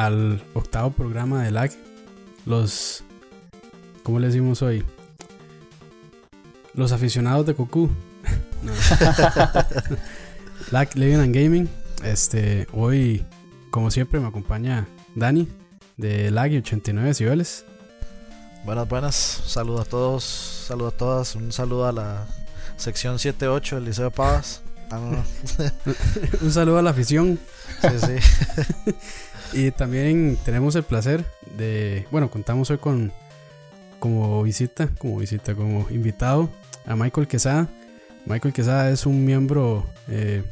al octavo programa de LAG. Los. ¿Cómo le decimos hoy? Los aficionados de. No. LAG Living and Gaming. Este, hoy, como siempre, me acompaña Dani de LAG 89 decibeles. Buenas, buenas. Saludos a todos, saludos a todas. Un saludo a la sección 7-8 del Liceo Pavas. Ah, no. Un saludo a la afición. Sí, sí. Y también tenemos el placer de, bueno, contamos hoy con como visita, como visita, como invitado a Michael Quesada. Michael Quesada es un miembro eh,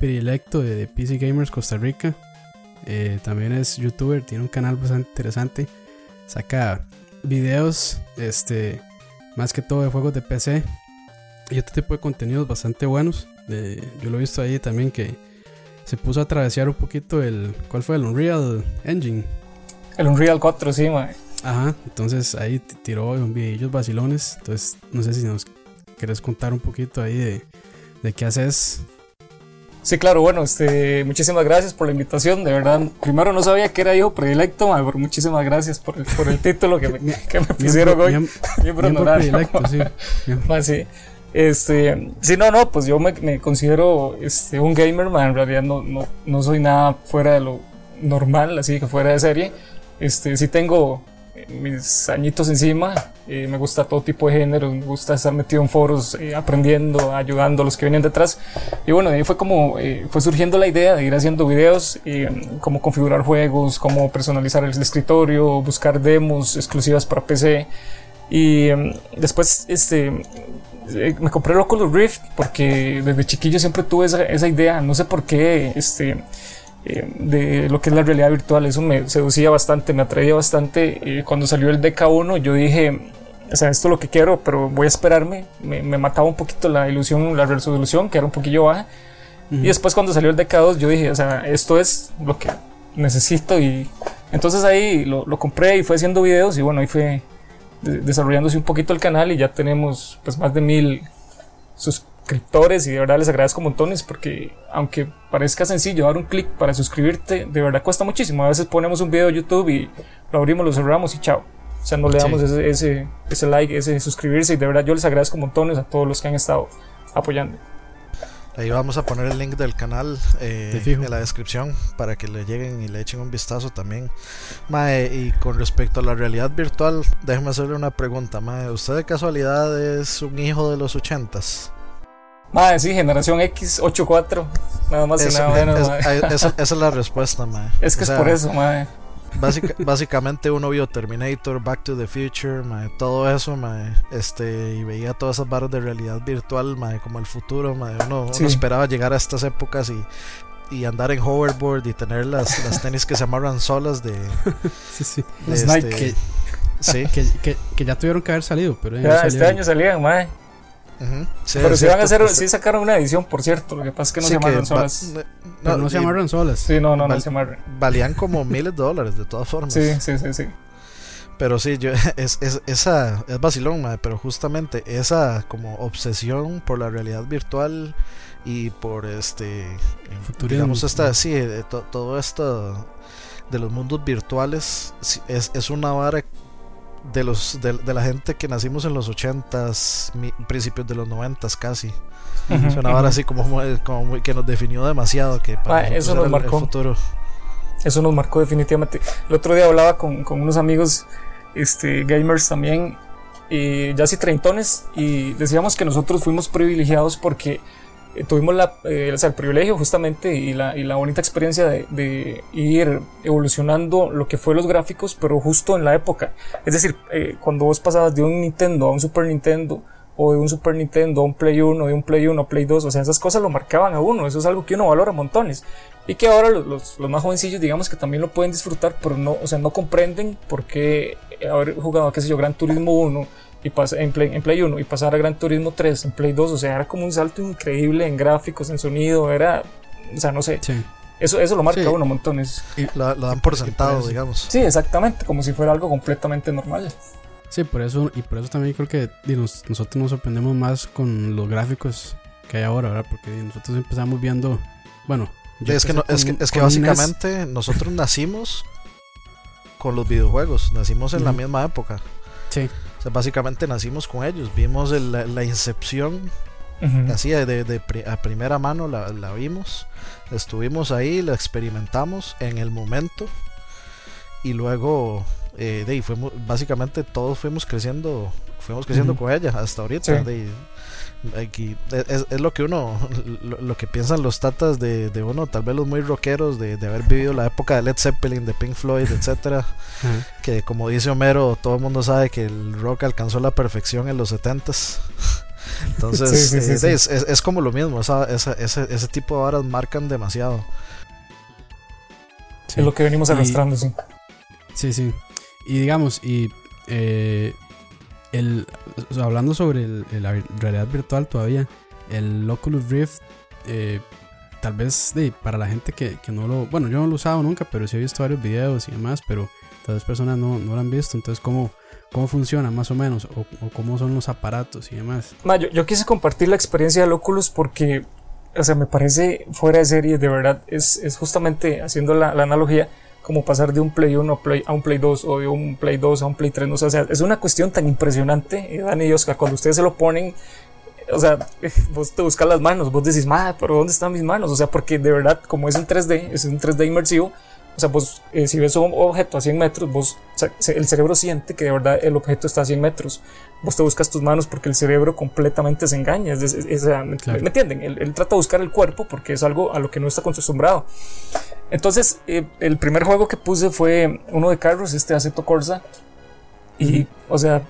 de, PC Gamers Costa Rica. Eh, también es youtuber, tiene un canal bastante interesante. Saca videos, este, más que todo de juegos de PC y otro tipo de contenidos bastante buenos. De- yo lo he visto ahí también que se puso a travesear un poquito el. ¿Cuál fue? El Unreal Engine. El Unreal 4, sí, mae. Ajá, entonces ahí tiró un videillos vacilones. Entonces, no sé si nos querés contar un poquito ahí de, de qué haces. Sí, claro, bueno, este, muchísimas gracias por la invitación, de verdad. Primero no sabía que era hijo predilecto, mae, pero muchísimas gracias por el, por el título que me, que me pusieron hoy. Miem- Miembro miembro honorario. predilecto, sí. Sí. Este, sí, no, no, pues yo me, me considero este, un gamer, mae, en realidad no, no, no soy nada fuera de lo normal, así que fuera de serie. Este, sí tengo mis añitos encima, eh, me gusta todo tipo de géneros, me gusta estar metido en foros, eh, aprendiendo, ayudando a los que vienen detrás. Y bueno, ahí fue como, eh, fue surgiendo la idea de ir haciendo videos, eh, cómo configurar juegos, cómo personalizar el escritorio, buscar demos exclusivas para PC. Y em, después, este, me compré el Oculus Rift porque desde chiquillo siempre tuve esa, esa idea, no sé por qué, este, eh, de lo que es la realidad virtual, eso me seducía bastante, me atraía bastante. Eh, cuando salió el DK1 yo dije, o sea, esto es lo que quiero, pero voy a esperarme, me, me mataba un poquito la ilusión, la resolución, que era un poquillo baja. Y después cuando salió el DK2 yo dije, o sea, esto es lo que necesito y entonces ahí lo, lo compré y fue haciendo videos y bueno, ahí fue de- desarrollándose un poquito el canal y ya tenemos pues más de mil suscriptores y de verdad les agradezco montones porque aunque parezca sencillo dar un clic para suscribirte, de verdad cuesta muchísimo. A veces ponemos un video de YouTube y lo abrimos, lo cerramos y chao. O sea, no le Sí. damos ese, ese, ese like, ese suscribirse y de verdad yo les agradezco montones a todos los que han estado apoyando. Ahí vamos a poner el link del canal eh, en la descripción para que le lleguen y le echen un vistazo también. Mae, y con respecto a la realidad virtual, déjeme hacerle una pregunta. Mae, ¿usted de casualidad es un hijo de los ochentas? Madre, sí, generación X 84, nada más y nada menos. es- mae. esa, esa es la respuesta, mae. Es que O sea, es por eso, madre. Básica- básicamente uno vio Terminator, Back to the Future, mae, todo eso, mae, este, y veía todas esas barras de realidad virtual, mae, como el futuro, mae. Uno, esperaba llegar a estas épocas y, y andar en hoverboard y tener las, las tenis que se amarran solas de, Sí, sí. de Los este- sí, Que, que, que ya tuvieron que haber salido, pero ya este año salían, ujú, sí, Pero si van a hacer, pues, sí sacaron una edición, por cierto. Lo que pasa es que no sí se va- solas. Pero no se amarran solas. Sí, no, no, no se amarran. Valían como miles de dólares de todas formas. Sí, sí, sí, sí. Pero sí, yo, es, es, esa es vacilón, pero justamente esa como obsesión por la realidad virtual y por este, Futurismo. digamos, esta, sí, de to- todo esto de los mundos virtuales es, es una vara de los de, de la gente que nacimos en los 80s, mi- principios de los 90s casi. Una vara ujú. así como, muy- como muy- que nos definió demasiado, que para Ah, eso nos el- el marcó. futuro. Eso nos marcó definitivamente. El otro día hablaba con, con unos amigos este, gamers también, y ya así treintones, y decíamos que nosotros fuimos privilegiados porque tuvimos la, eh, o sea, el privilegio justamente y la, y la bonita experiencia de, de ir evolucionando lo que fue los gráficos, pero justo en la época. Es decir, eh, cuando vos pasabas de un Nintendo a un Super Nintendo, o de un Super Nintendo a un Play 1, de un Play 1 a Play 2, o sea, esas cosas lo marcaban a uno, eso es algo que uno valora montones. Y que ahora los, los, los más jovencillos, digamos que también lo pueden disfrutar, pero no, o sea, no comprenden por qué haber jugado, qué sé yo, Gran Turismo 1 y pas- en, Play, en Play 1 y pasar a Gran Turismo 3 en Play 2, o sea, era como un salto increíble en gráficos, en sonido, era, o sea, no sé, Sí. eso, eso lo marca Sí. uno montones. Lo, lo dan por Y por sentado, digamos. Sí, exactamente, como si fuera algo completamente normal. Sí, por eso, y por eso también creo que nos- nosotros nos sorprendemos más con los gráficos que hay ahora, ¿verdad? Porque nosotros empezamos viendo, bueno, es, que es que, es que básicamente nosotros nacimos con los videojuegos, nacimos en la misma época. Sí. Sea, básicamente nacimos con ellos, vimos la, incepción así de, a primera mano la, la, vimos, estuvimos ahí, la experimentamos en el momento y luego eh, de, fuimos, básicamente todos fuimos creciendo, fuimos creciendo con ella hasta ahorita. Aquí, es, lo que uno, lo, que piensan los tatas de, uno, tal vez los muy rockeros, de, haber vivido la época de Led Zeppelin, de Pink Floyd, etcétera. Que como dice Homero, todo el mundo sabe que el rock alcanzó la perfección en los 70s. Entonces, eh, es, como lo mismo, esa, ese, ese tipo de horas marcan demasiado. Es lo que venimos arrastrando, sí. Sí, sí. Y digamos, y eh, el, hablando sobre la realidad virtual todavía, el Oculus Rift, eh, tal vez de, para la gente que, no lo... Bueno, yo no lo he usado nunca, pero sí he visto varios videos y demás, pero tal vez personas no, lo han visto. Entonces, ¿cómo, cómo funciona más o menos? O, cómo son los aparatos y demás. yo, quise compartir la experiencia del Oculus porque, o sea, me parece fuera de serie, de verdad. Es, es justamente haciendo la, la analogía como pasar de un Play 1 a un Play 2 o de un Play 2 a un Play 3. O sea, es una cuestión tan impresionante, eh, Dani y Oscar, cuando ustedes se lo ponen, o sea, vos te buscas las manos, vos decís, madre, pero ¿dónde están mis manos? O sea, porque de verdad, como es en 3D, es un 3D inmersivo, o sea, vos, eh, si ves un objeto a 100 metros, vos, el cerebro siente que de verdad el objeto está a 100 metros. Vos te buscas tus manos porque el cerebro completamente se engaña. ¿me, entienden? Él, trata de buscar el cuerpo porque es algo a lo que no está acostumbrado. Entonces, eh, el primer juego que puse fue uno de carros, este Aceto Corsa. Y, o sea,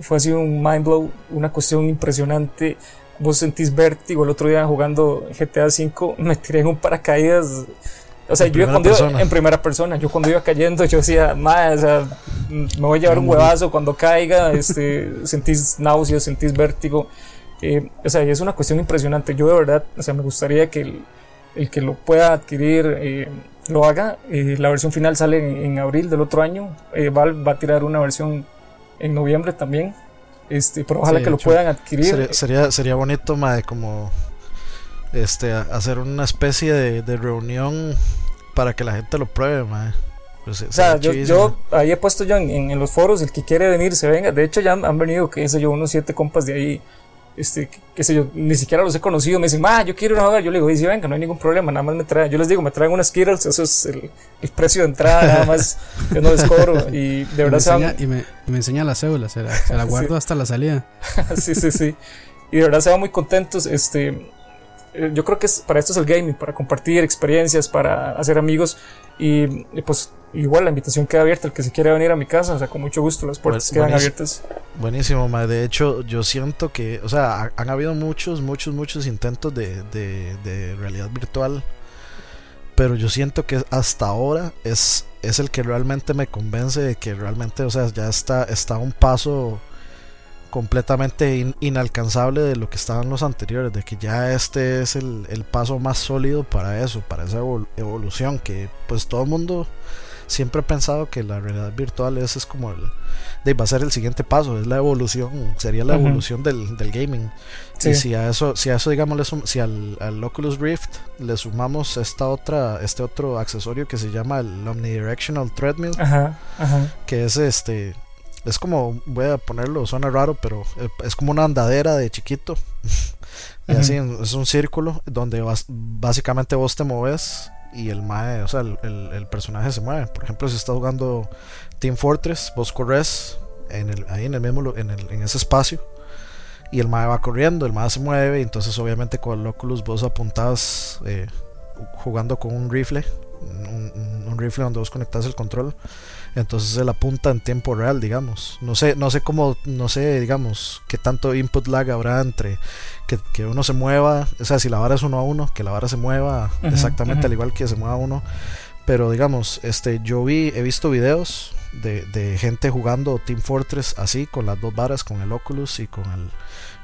fue así un mind blow, una cuestión impresionante. Vos sentís vértigo. El otro día jugando GTA V me tiré en un paracaídas o sea, yo cuando iba en primera persona, yo cuando iba cayendo, yo decía, madre, o sea, me voy a llevar un huevazo cuando caiga, este, sentís náuseas, sentís vértigo. Eh, o sea, y es una cuestión impresionante. Yo de verdad, o sea, me gustaría que el, el que lo pueda adquirir eh, lo haga. Eh, la versión final sale en, abril del otro año. Valve va a tirar una versión en noviembre también. Este, pero ojalá que lo puedan adquirir. Sería, sería, sería bonito, madre, como este, hacer una especie de, reunión para que la gente lo pruebe, pues, o sea, yo, ahí he puesto yo en, los foros, el que quiere venir se venga. De hecho, ya han, venido, qué sé yo, unos siete compas de ahí. Este, qué sé yo, ni siquiera los he conocido. Me dicen, ah, yo quiero una Yo le digo, si venga, no hay ningún problema, nada más me traen. Yo les digo, me traen unas Skittles, eso es el, precio de entrada, nada más. yo no les cobro. Y de verdad y me, enseña, y me, enseña la cédula, se la, guardo hasta la salida. sí, sí, sí. Y de verdad se van muy contentos. Este, yo creo que es, para esto es el gaming, para compartir experiencias, para hacer amigos y, pues igual la invitación queda abierta, el que se quiera venir a mi casa, o sea, con mucho gusto, las puertas quedan abiertas. Buenísimo, ma. de hecho yo siento que, o sea, han habido muchos, muchos, muchos intentos de, de, de realidad virtual, pero yo siento que hasta ahora es, es el que realmente me convence de que realmente, o sea, ya está, está un paso completamente inalcanzable de lo que estaban los anteriores, de que ya este es el, paso más sólido para eso, para esa evolución, que pues todo el mundo siempre ha pensado que la realidad virtual es, es como el, de, va a ser el siguiente paso, es la evolución, sería la evolución del, gaming. Y si a eso, si a eso digamos, si al, al, Oculus Rift le sumamos esta otra, este otro accesorio que se llama el Omnidirectional Treadmill, que es este es como, voy a ponerlo, suena raro, pero eh, es como una andadera de chiquito. y así es un círculo donde básicamente vos te mueves y el mae, o sea, el, personaje se mueve. Por ejemplo, si estás jugando Team Fortress, vos corres en el, ahí en el mismo en, el, en ese espacio y el mae va corriendo, el mae se mueve, y entonces obviamente con el Oculus vos apuntás eh, jugando con un rifle, un, un, rifle donde vos conectas el control entonces él apunta en tiempo real, digamos. No sé, no sé cómo, no sé, digamos, qué tanto input lag habrá entre que, uno se mueva, o sea, si la vara es uno a uno, que la vara se mueva exactamente al igual que se mueva uno. Pero digamos, este, yo vi, he visto videos de, de gente jugando Team Fortress así, con las dos varas, con el Oculus y con el,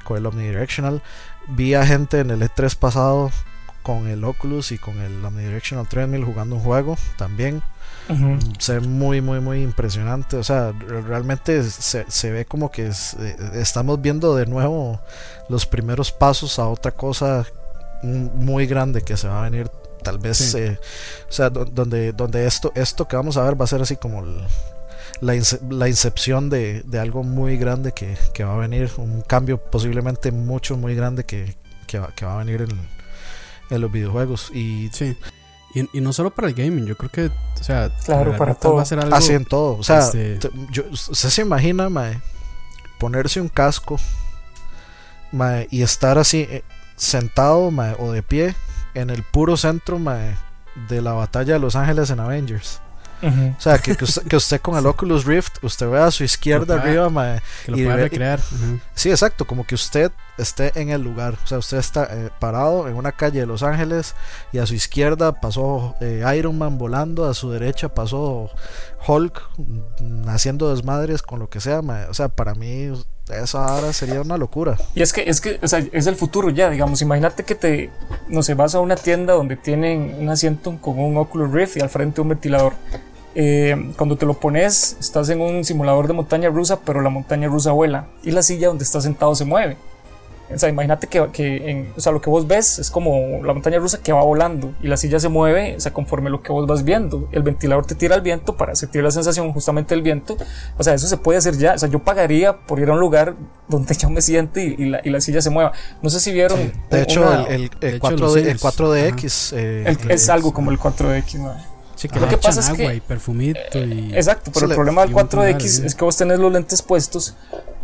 con el Omnidirectional. Vi a gente en el E3 pasado con el Oculus y con el Omnidirectional Treadmill jugando un juego también. Se ve muy, muy, muy impresionante. O sea, realmente se, ve como que eh, estamos viendo de nuevo los primeros pasos a otra cosa muy grande que se va a venir Tal vez, eh, o sea, donde, donde esto, esto que vamos a ver va a ser así como la, la, incepción de, de, algo muy grande que, que, va a venir, un cambio posiblemente mucho, muy grande que, que, va, que va a venir en, en, los videojuegos. Y, sí. Y, y, no solo para el gaming, yo creo que, o sea, claro, para todo. Va a ser algo, Así en todo. O sea, este... yo, usted se imagina, mae, ponerse un casco mae, y estar así eh, sentado mae, o de pie en el puro centro de la batalla de Los Ángeles en Avengers. O sea, que, que, usted, con el Oculus Rift, usted ve a su izquierda arriba, que lo pueda recrear. Sí, exacto, como que usted esté en el lugar. O sea, usted está eh, parado en una calle de Los Ángeles y a su izquierda pasó eh, Iron Man volando, a su derecha pasó Hulk mm, haciendo desmadres con lo que sea. O sea, para mí eso ahora sería una locura. Y es que, es que, o sea, es el futuro ya, digamos. Imagínate que te, no sé, vas a una tienda donde tienen un asiento con un Oculus Rift y al frente un ventilador. Eh, cuando te lo pones, estás en un simulador de montaña rusa, pero la montaña rusa vuela y la silla donde estás sentado se mueve. O sea, imagínate que, que en, o sea, lo que vos ves es como la montaña rusa que va volando y la silla se mueve, o sea, conforme lo que vos vas viendo. El ventilador te tira el viento para sentir la sensación justamente del viento. O sea, eso se puede hacer ya. O sea, yo pagaría por ir a un lugar donde yo me siente y, la, y la, silla se mueva. No sé si vieron. De hecho, el, el, 4D, el 4DX eh, es algo como el 4DX, ¿no? Sí, que lo que pasa es que. Y perfumito y... Exacto, pero el problema del 4DX es que vos tenés los lentes puestos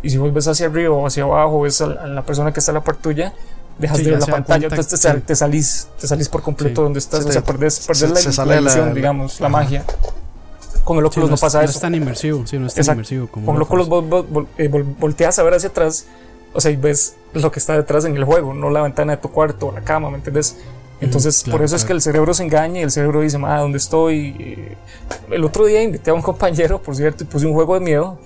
y si vos ves hacia arriba o hacia abajo, ves a la persona que está a la par tuya, dejas de ver la pantalla, entonces te, salís, te salís por completo donde estás, o sea, perdés, la, ilusión, digamos, la, magia. Con el Oculus no, pasa eso. No es tan inmersivo, sí, no es tan inmersivo como Con el Oculus vos, eh, volteas a ver hacia atrás, o sea, y ves lo que está detrás en el juego, no la ventana de tu cuarto o la cama, ¿me entiendes? Entonces, por eso es que el cerebro se engaña y el cerebro dice, ah, ¿dónde estoy? El otro día invité a un compañero, por cierto, y puse un juego de miedo.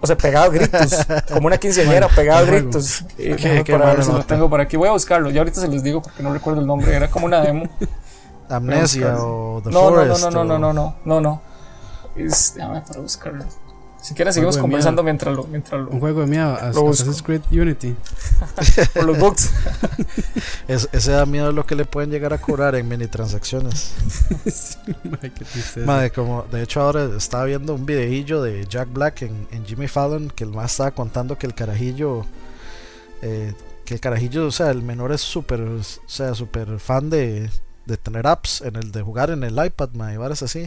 O sea, pegado gritos, como una quinceañera, pegado gritos. para ver si lo tengo por aquí. Voy a buscarlo, ya ahorita se los digo porque no recuerdo el nombre, era como una demo. Amnesia o The no, Forest. No, no, no, no, no, no, no, no. Es, déjame para buscarlo. Si quieres, seguimos conversando mientras lo, mientras lo. Un juego de miedo, Assassin's Creed Unity. Por los bugs. ese da miedo lo que le pueden llegar a cobrar en mini transacciones. Madre, como, de hecho, ahora estaba viendo un videillo de Jack Black en, en Jimmy Fallon que el más estaba contando que el carajillo. Eh, que el carajillo, o sea, el menor es súper, o sea, súper fan de, de tener apps en el de jugar en el iPad, mae, y así.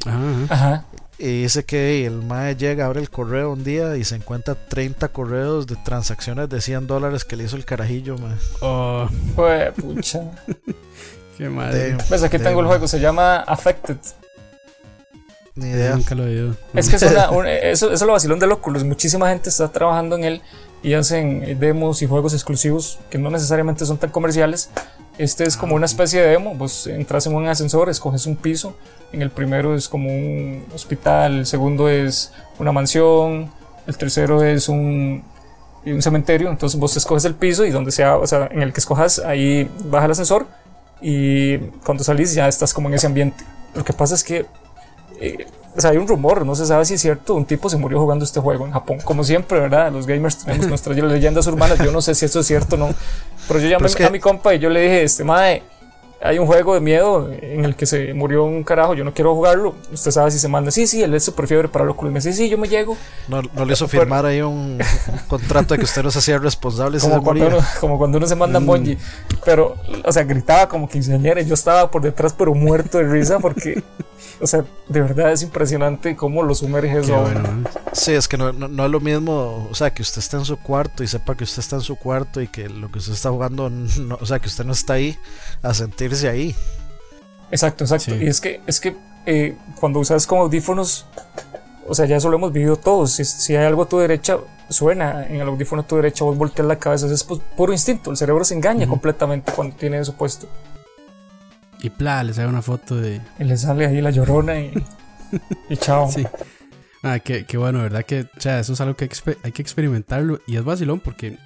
Ajá. Y dice que el mae llega, abre el correo un día y se encuentra 30 correos de transacciones de 100 dólares que le hizo el carajillo, mae. Oh, fue pucha. Qué madre. Pues aquí tengo el juego, se llama Affected. Ni idea. Nunca lo he oído. Es que es eso, eso es lo vacilón de Oculus. Muchísima gente está trabajando en él y hacen demos y juegos exclusivos que no necesariamente son tan comerciales, este es como una especie de demo, vos entras en un ascensor, escoges un piso, en el primero es como un hospital, el segundo es una mansión, el tercero es un, un cementerio, entonces vos escoges el piso y donde sea, o sea, en el que escojas, ahí baja el ascensor y cuando salís ya estás como en ese ambiente. Lo que pasa es que eh, o sea, hay un rumor, no se sabe si es cierto, un tipo se murió jugando este juego en Japón. Como siempre, ¿verdad? Los gamers tenemos nuestras leyendas urbanas, yo no sé si eso es cierto o no. Pero yo llamé a mi compa y yo le dije, este madre, hay un juego de miedo en el que se murió un carajo, yo no quiero jugarlo. Usted sabe si se manda, sí, sí, él es super fiebre para lo Y me dice, sí, yo me llego. No, no le hizo firmar ahí un, contrato de que usted no se hacía responsable. Como, cuando uno, como cuando uno se manda mm. Pero, o sea, gritaba como quinceañera y yo estaba por detrás, pero muerto de risa porque o sea, de verdad es impresionante cómo lo sumerge eso. Sí, es que no, no, es lo mismo, o sea, que usted está en su cuarto y sepa que usted está en su cuarto y que lo que usted está jugando, no, o sea, que usted no está ahí a sentirse ahí. Exacto, exacto. Y es que, es que eh, cuando usas como audífonos, o sea, ya eso lo hemos vivido todos. Si, si, hay algo a tu derecha, suena en el audífono a tu derecha, vos volteas la cabeza, es puro instinto. El cerebro se engaña completamente cuando tiene eso puesto. Y pla, le sale una foto de. Y le sale ahí la llorona y. y chao. Sí. Ah, qué, qué, bueno, ¿verdad? Que, o sea, eso es algo que hay que experimentarlo. Y es vacilón porque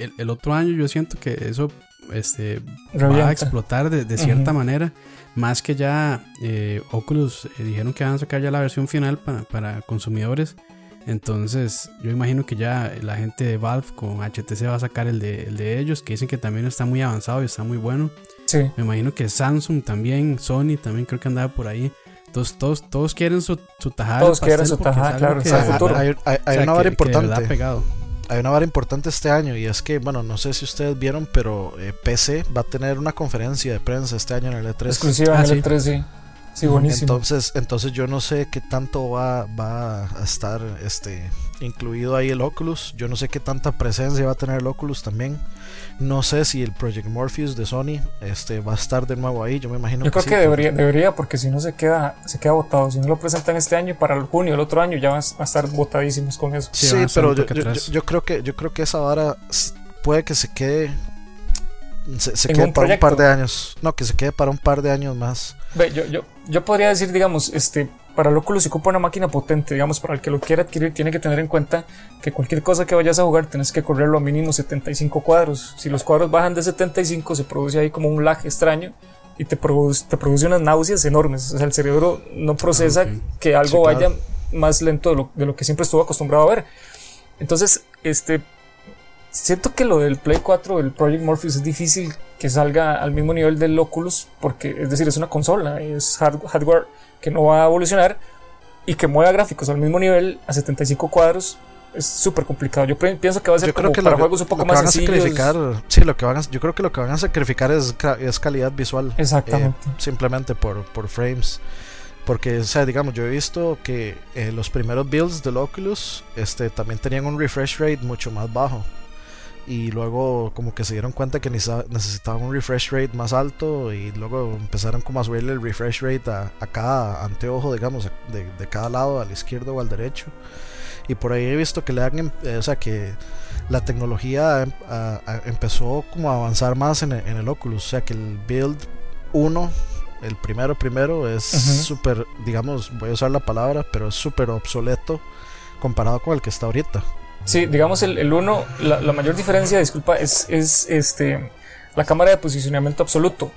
el, el otro año yo siento que eso este, va a explotar de, de cierta manera. Más que ya eh, Oculus eh, dijeron que van a sacar ya la versión final para, para consumidores. Entonces, yo imagino que ya la gente de Valve con HTC va a sacar el de, el de ellos, que dicen que también está muy avanzado y está muy bueno. Sí. Me imagino que Samsung también, Sony también creo que andaba por ahí. Entonces todos, todos quieren su, su tajada. Todos quieren su tajada, claro, que- Hay, hay- hay- hay o sea, una vara que- que de verdad importante. ha pegado. Hay una vara importante este año y es que, bueno, no sé si ustedes vieron, pero eh, PC va a tener una conferencia de prensa este año en el E3. Exclusiva Ah, en sí. el E3, sí. Sí, buenísimo. Entonces, entonces yo no sé qué tanto va, va a estar este incluido ahí el Oculus. Yo no sé qué tanta presencia va a tener el Oculus también. No sé si el Project Morpheus de Sony este va a estar de nuevo ahí. Yo me imagino Yo creo sí, que debería, debería, porque si no se queda, se queda votado. Si no lo presentan este año, para el junio del otro año ya van a estar votadísimos con eso. Sí, pero yo, yo- yo- yo creo que yo creo que esa vara puede que se quede se, quede un para un par de años. No, que se quede para un par de años más. Ve, yo, yo, yo podría decir, digamos, este, para el Oculus si ocupa una máquina potente, digamos, para el que lo quiera adquirir, tiene que tener en cuenta que cualquier cosa que vayas a jugar tienes que correrlo a mínimo 75 cuadros. Si los cuadros bajan de 75, se produce ahí como un lag extraño y te produce, te produce unas náuseas enormes. O sea, el cerebro no procesa ok. que algo vaya más lento de lo, de lo que siempre estuvo acostumbrado a ver. Entonces, este, siento que lo del Play 4, el Project Morpheus, es difícil que salga al mismo nivel del Oculus, porque es decir, es una consola, es hard- hardware que no va a evolucionar y que mueva gráficos al mismo nivel a 75 cuadros. Es súper complicado. Yo pienso que va a ser Yo creo como que para lo, juegos un poco más sencillos. sacrificar, sí, lo que van a, yo creo que lo que van a sacrificar es, es calidad visual. Exactamente. eh, simplemente por, por frames. Porque, o sea, digamos, yo he visto que eh, los primeros builds del Oculus este, también tenían un refresh rate mucho más bajo. Y luego como que se dieron cuenta que necesita- necesitaban un refresh rate más alto y luego empezaron como a subirle el refresh rate a, a cada anteojo, digamos, de, de cada lado, al izquierdo o al derecho. Y por ahí he visto que le han, em- eh, o sea, que la tecnología em- a- a- empezó como a avanzar más en el, en el Oculus. O sea, que el build 1, el primero primero, es Ujú. súper, digamos, voy a usar la palabra, pero es súper obsoleto comparado con el que está ahorita. Sí, digamos el, el uno, la, la mayor diferencia, disculpa, es, es este, la cámara de posicionamiento absoluto.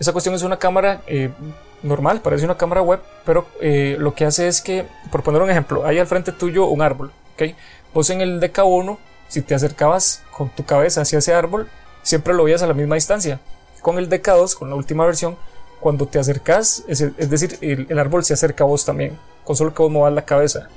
Esa cuestión es una cámara eh, normal, parece una cámara web, pero eh, lo que hace es que, por poner un ejemplo, hay al frente tuyo un árbol, ¿ok? Vos en el DK1, si te acercabas con tu cabeza hacia ese árbol, siempre lo veías a la misma distancia. Con el DK2, con la última versión, cuando te acercas, es, es decir, el, el árbol se acerca a vos también, con solo que vos movas la cabeza.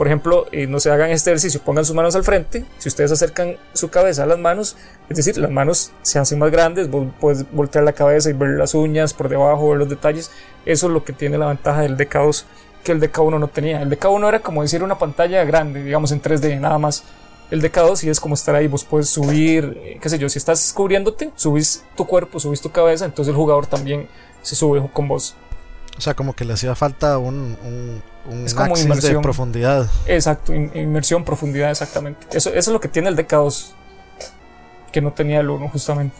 Por ejemplo, eh, no se hagan este ejercicio, pongan sus manos al frente. Si ustedes acercan su cabeza a las manos, es decir, las manos se hacen más grandes, vos puedes voltear la cabeza y ver las uñas por debajo, ver los detalles. Eso es lo que tiene la ventaja del DK2 que el DK1 no tenía. El DK1 era como decir una pantalla grande, digamos en 3D, nada más. El DK2 sí es como estar ahí, vos puedes subir, eh, qué sé yo, si estás cubriéndote, subís tu cuerpo, subís tu cabeza, entonces el jugador también se sube con vos. O sea, como que le hacía falta un, un, un Es como axis de inmersión. profundidad. Exacto, in- inmersión, profundidad, exactamente. Eso, eso es lo que tiene el DK2, que no tenía el 1 justamente.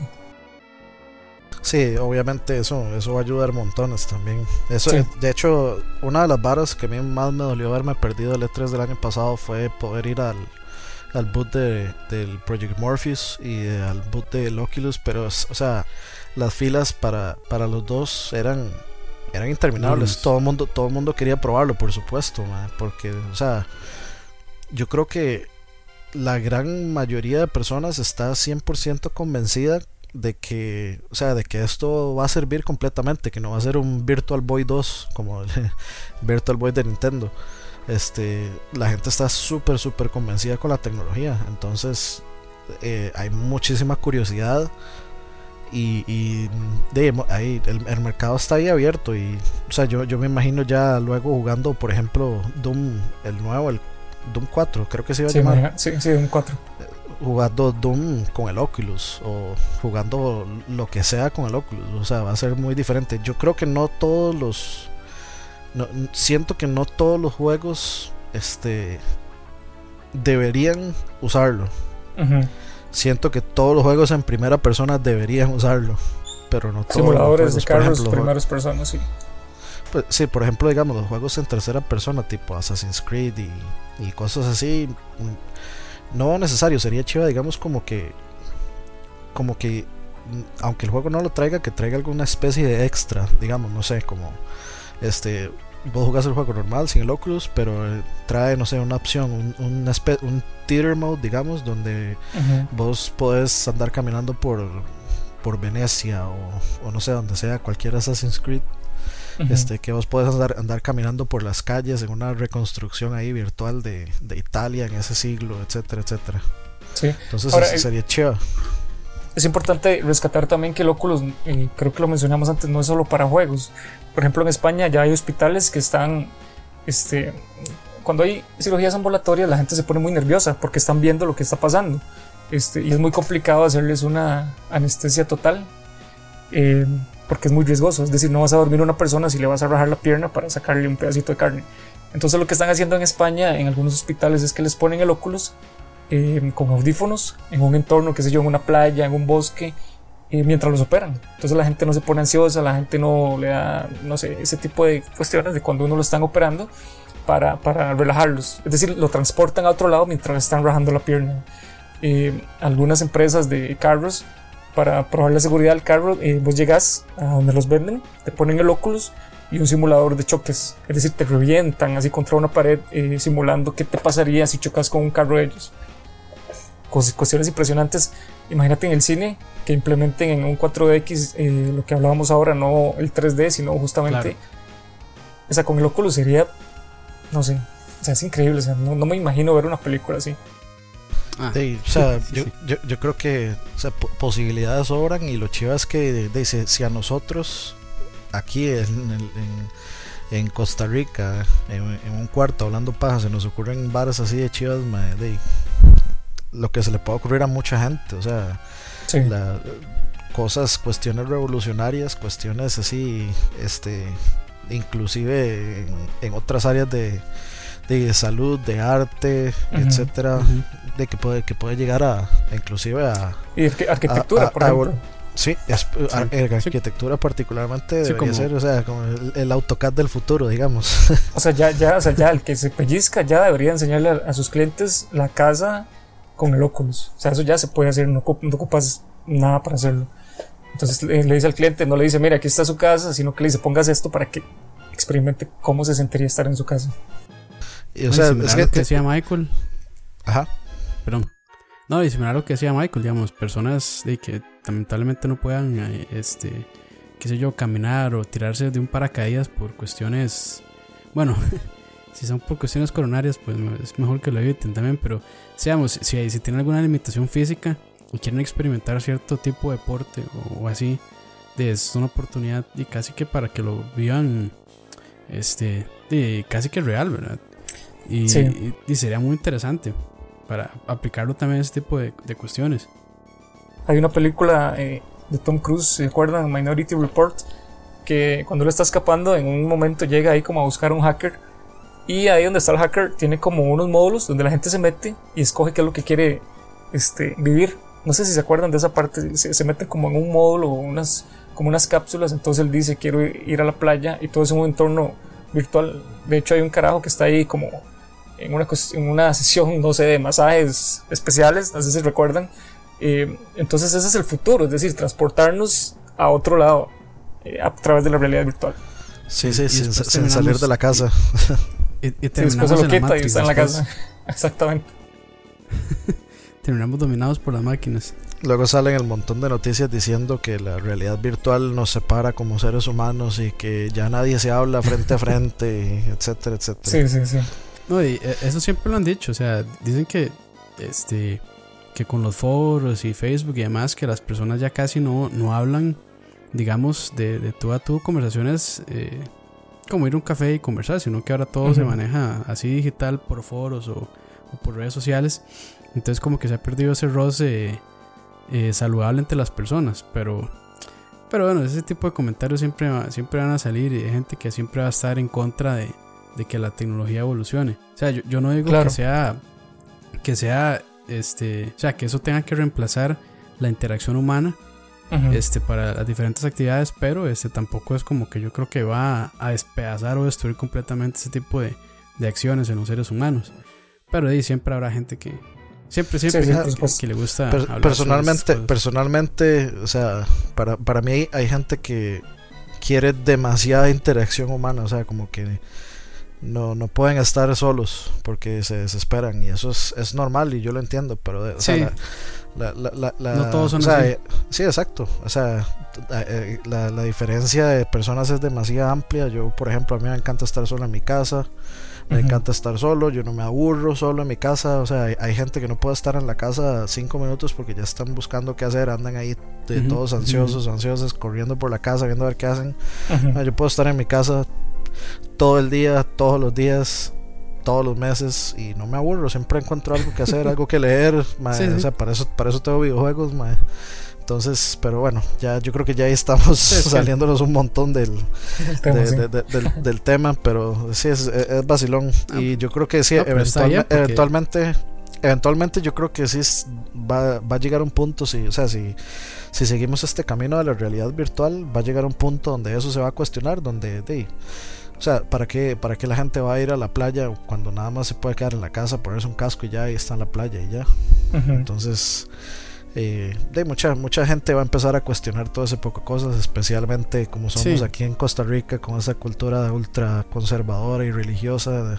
Sí, obviamente eso, eso va a ayudar montones también. Eso, Sí. De hecho, una de las varas que a mí más me dolió haberme perdido el E3 del año pasado fue poder ir al, al boot de, del Project Morpheus y eh, al boot del Oculus, pero, o sea, las filas para, para los dos eran, eran interminables. Todo el mundo, todo el mundo quería probarlo, por supuesto, porque, o sea, yo creo que la gran mayoría de personas está 100% convencida de que, o sea, de que esto va a servir completamente, que no va a ser un Virtual Boy 2 como el Virtual Boy de Nintendo. Este, la gente está súper, súper convencida con la tecnología, entonces eh, hay muchísima curiosidad y, y de, ahí, el, el mercado está ahí abierto y, o sea, yo, yo me imagino ya luego jugando, por ejemplo, Doom, el nuevo, el Doom 4, creo que se iba a Sí, llamar maneja- sí, sí, un 4. jugando Doom con el Oculus o jugando lo que sea con el Oculus. O sea, va a ser muy diferente. Yo creo que no todos los. no- siento que no todos los juegos este, deberían usarlo. Ujú. Siento que todos los juegos en primera persona deberían usarlo. Pero no todos Simuladores los de juegos. carros, por ejemplo, primeras personas, sí. pues, sí, por ejemplo, digamos, los juegos en tercera persona, tipo Assassin's Creed y, y cosas así, mm, no necesario, sería chiva, digamos, como que, como que, mm, aunque el juego no lo traiga, que traiga alguna especie de extra, digamos, no sé, como, este, vos jugás el juego normal sin el Oculus, pero eh, trae, no sé, una opción, un, un, un theater mode, digamos, donde vos podés andar caminando por por Venecia o, no sé, donde sea, cualquier Assassin's Creed, este, que vos puedes andar, andar caminando por las calles en una reconstrucción ahí virtual de, de Italia en ese siglo, etcétera, etcétera. Sí. Entonces Ahora, sería chido. Es importante rescatar también que el Oculus, creo que lo mencionamos antes, no es solo para juegos. Por ejemplo, en España ya hay hospitales que están, este, cuando hay cirugías ambulatorias la gente se pone muy nerviosa porque están viendo lo que está pasando. Este, y es muy complicado hacerles una anestesia total eh, porque es muy riesgoso. Es decir, no vas a dormir una persona si le vas a rajar la pierna para sacarle un pedacito de carne. Entonces lo que están haciendo en España en algunos hospitales es que les ponen el Oculus eh, con audífonos en un entorno, qué sé yo, en una playa, en un bosque, eh, mientras los operan. Entonces la gente no se pone ansiosa, la gente no le da, no sé, ese tipo de cuestiones de cuando uno lo están operando para, para relajarlos. Es decir, lo transportan a otro lado mientras están rajando la pierna. Eh, algunas empresas de carros, para probar la seguridad del carro, vos llegas a donde los venden, te ponen el Oculus y un simulador de choques. Es decir, te revientan así contra una pared simulando qué te pasaría si chocas con un carro de ellos cuestiones impresionantes. Imagínate en el cine que implementen en un 4DX eh, lo que hablábamos ahora, no el 3D, sino justamente. O sea, con el Oculus sería. No sé. O sea, es increíble. O sea, no, me imagino ver una película así. Ah. o sea, yo, yo, yo, creo que posibilidades sobran y lo chido es que dice, si a nosotros aquí en, en, Costa Rica, en, un cuarto hablando paja, se nos ocurren bares así de chivas, de, lo que se le puede ocurrir a mucha gente, o sea, cosas, cuestiones revolucionarias, cuestiones así, este, inclusive en, otras áreas de, de, salud, de arte, etcétera, de que puede que puede llegar a, inclusive a y arquitectura, por ejemplo. Sí, arquitectura particularmente debería ser, o sea, como el, AutoCAD del futuro, digamos. O sea, ya, ya, o sea, ya el que se pellizca ya debería enseñarle a sus clientes la casa con el Oculus. O sea, eso ya se puede hacer, no, ocupas nada para hacerlo. Entonces le, dice al cliente, no le dice, mira, aquí está su casa, sino que le dice, pongas esto para que experimente cómo se sentiría estar en su casa. Y, o sea, es que, que decía Michael. Ajá. Perdón. No, y similar a lo que decía Michael, digamos, personas de que lamentablemente no puedan, eh, este, qué sé yo, caminar o tirarse de un paracaídas por cuestiones, bueno, si son por cuestiones coronarias, pues es mejor que lo eviten también, pero seamos, si, si tienen alguna limitación física y quieren experimentar cierto tipo de deporte o, así, es una oportunidad y casi que para que lo vivan este de, casi que real, ¿verdad? Y, sería muy interesante para aplicarlo también a ese tipo de, cuestiones. Hay una película eh, de Tom Cruise, ¿se acuerdan? Minority Report, que cuando él está escapando, en un momento llega ahí como a buscar a un hacker y ahí donde está el hacker tiene como unos módulos donde la gente se mete y escoge qué es lo que quiere este, vivir. No sé si se acuerdan de esa parte. Se, se mete como en un módulo o unas, como unas cápsulas. Entonces él dice quiero ir a la playa y todo es un entorno virtual. De hecho hay un carajo que está ahí como en una, en una sesión, no sé, de masajes especiales. No sé si recuerdan. Eh, entonces ese es el futuro. Es decir, transportarnos a otro lado eh, a través de la realidad virtual. Sí, sí, sin, salir de la casa. Y, y terminamos en la está en la casa. Exactamente. terminamos dominados por las máquinas. Luego salen el montón de noticias diciendo que la realidad virtual nos separa como seres humanos y que ya nadie se habla frente a frente, etcétera, etcétera. Sí, sí, sí. No, y eh, eso siempre lo han dicho, o sea, dicen que este que con los foros y Facebook y demás que las personas ya casi no, no hablan, digamos, de, de tú a tú conversaciones eh, como ir a un café y conversar, sino que ahora todo se maneja así digital por foros o, por redes sociales. Entonces como que se ha perdido ese roce eh, saludable entre las personas. Pero, pero bueno, ese tipo de comentarios siempre, siempre van a salir y hay gente que siempre va a estar en contra de, que la tecnología evolucione. O sea, yo, no digo que sea, que sea, este, o sea, que eso tenga que reemplazar la interacción humana este, para las diferentes actividades, pero este tampoco es como que yo creo que va a, despedazar o destruir completamente ese tipo de, de, acciones en los seres humanos. Pero ahí siempre habrá gente que, Siempre, siempre, que, le gusta. personalmente, personalmente, o sea, para, para mí hay gente que quiere demasiada interacción humana, o sea, como que no, no pueden estar solos porque se desesperan y eso es, es normal y yo lo entiendo, pero o Sí. sea, la, la, la, la- No todos son o sea, así. eh, sí, exacto. O sea, eh, la, la diferencia de personas es demasiado amplia. Yo, por ejemplo, a mí me encanta estar solo en mi casa. Me encanta estar solo, yo no me aburro solo en mi casa. O sea, hay, hay gente que no puede estar en la casa cinco minutos porque ya están buscando qué hacer, andan ahí de Ujú, todos ansiosos, ansiosos, corriendo por la casa, viendo a ver qué hacen. Ujú. Ah, Yo puedo estar en mi casa todo el día, todos los días, todos los meses y no me aburro. Siempre encuentro algo que hacer, algo que leer. mae, Sí, sí. O sea, para eso, para eso tengo videojuegos. mae. Entonces, pero bueno, ya yo creo que ya ahí estamos Sí, saliéndonos un montón del, El tema, de- de- de- del, del tema, pero sí, es, es- vacilón. Ah, y yo creo que sí, no, eventualme- porque- eventualmente, eventualmente yo creo que sí va, va a llegar un punto, si, o sea, si, si seguimos este camino de la realidad virtual, va a llegar un punto donde eso se va a cuestionar, donde, de, o sea, ¿para qué, ¿para qué la gente va a ir a la playa cuando nada más se puede quedar en la casa, ponerse un casco y ya y está en la playa y ya? Entonces, eh, de mucha, mucha gente va a empezar a cuestionar todo ese poco de cosas, especialmente como somos Sí. aquí en Costa Rica, con esa cultura ultra conservadora y religiosa. de-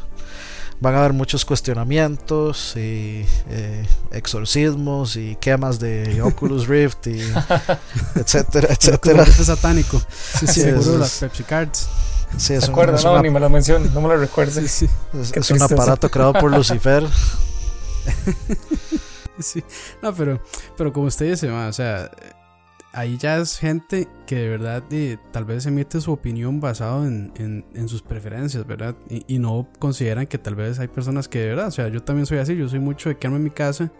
van a haber muchos cuestionamientos y eh, exorcismos y quemas de Oculus Rift y etcétera, etcétera. Como satánico. Sí, sí, seguro las Pepsi Cards. Sí, es ¿Se un, es No, una- ni me lo menciones, no me lo Sí, recuerdes. sí, es- un aparato creado por Lucifer. sí. No, pero, pero como usted dice, ma, o sea, ahí ya es gente que de verdad eh, tal vez emite su opinión basado en, en, en sus preferencias, ¿verdad? Y, y no consideran que tal vez hay personas que de verdad, o sea, yo también soy así, yo soy mucho de quedarme en mi casa,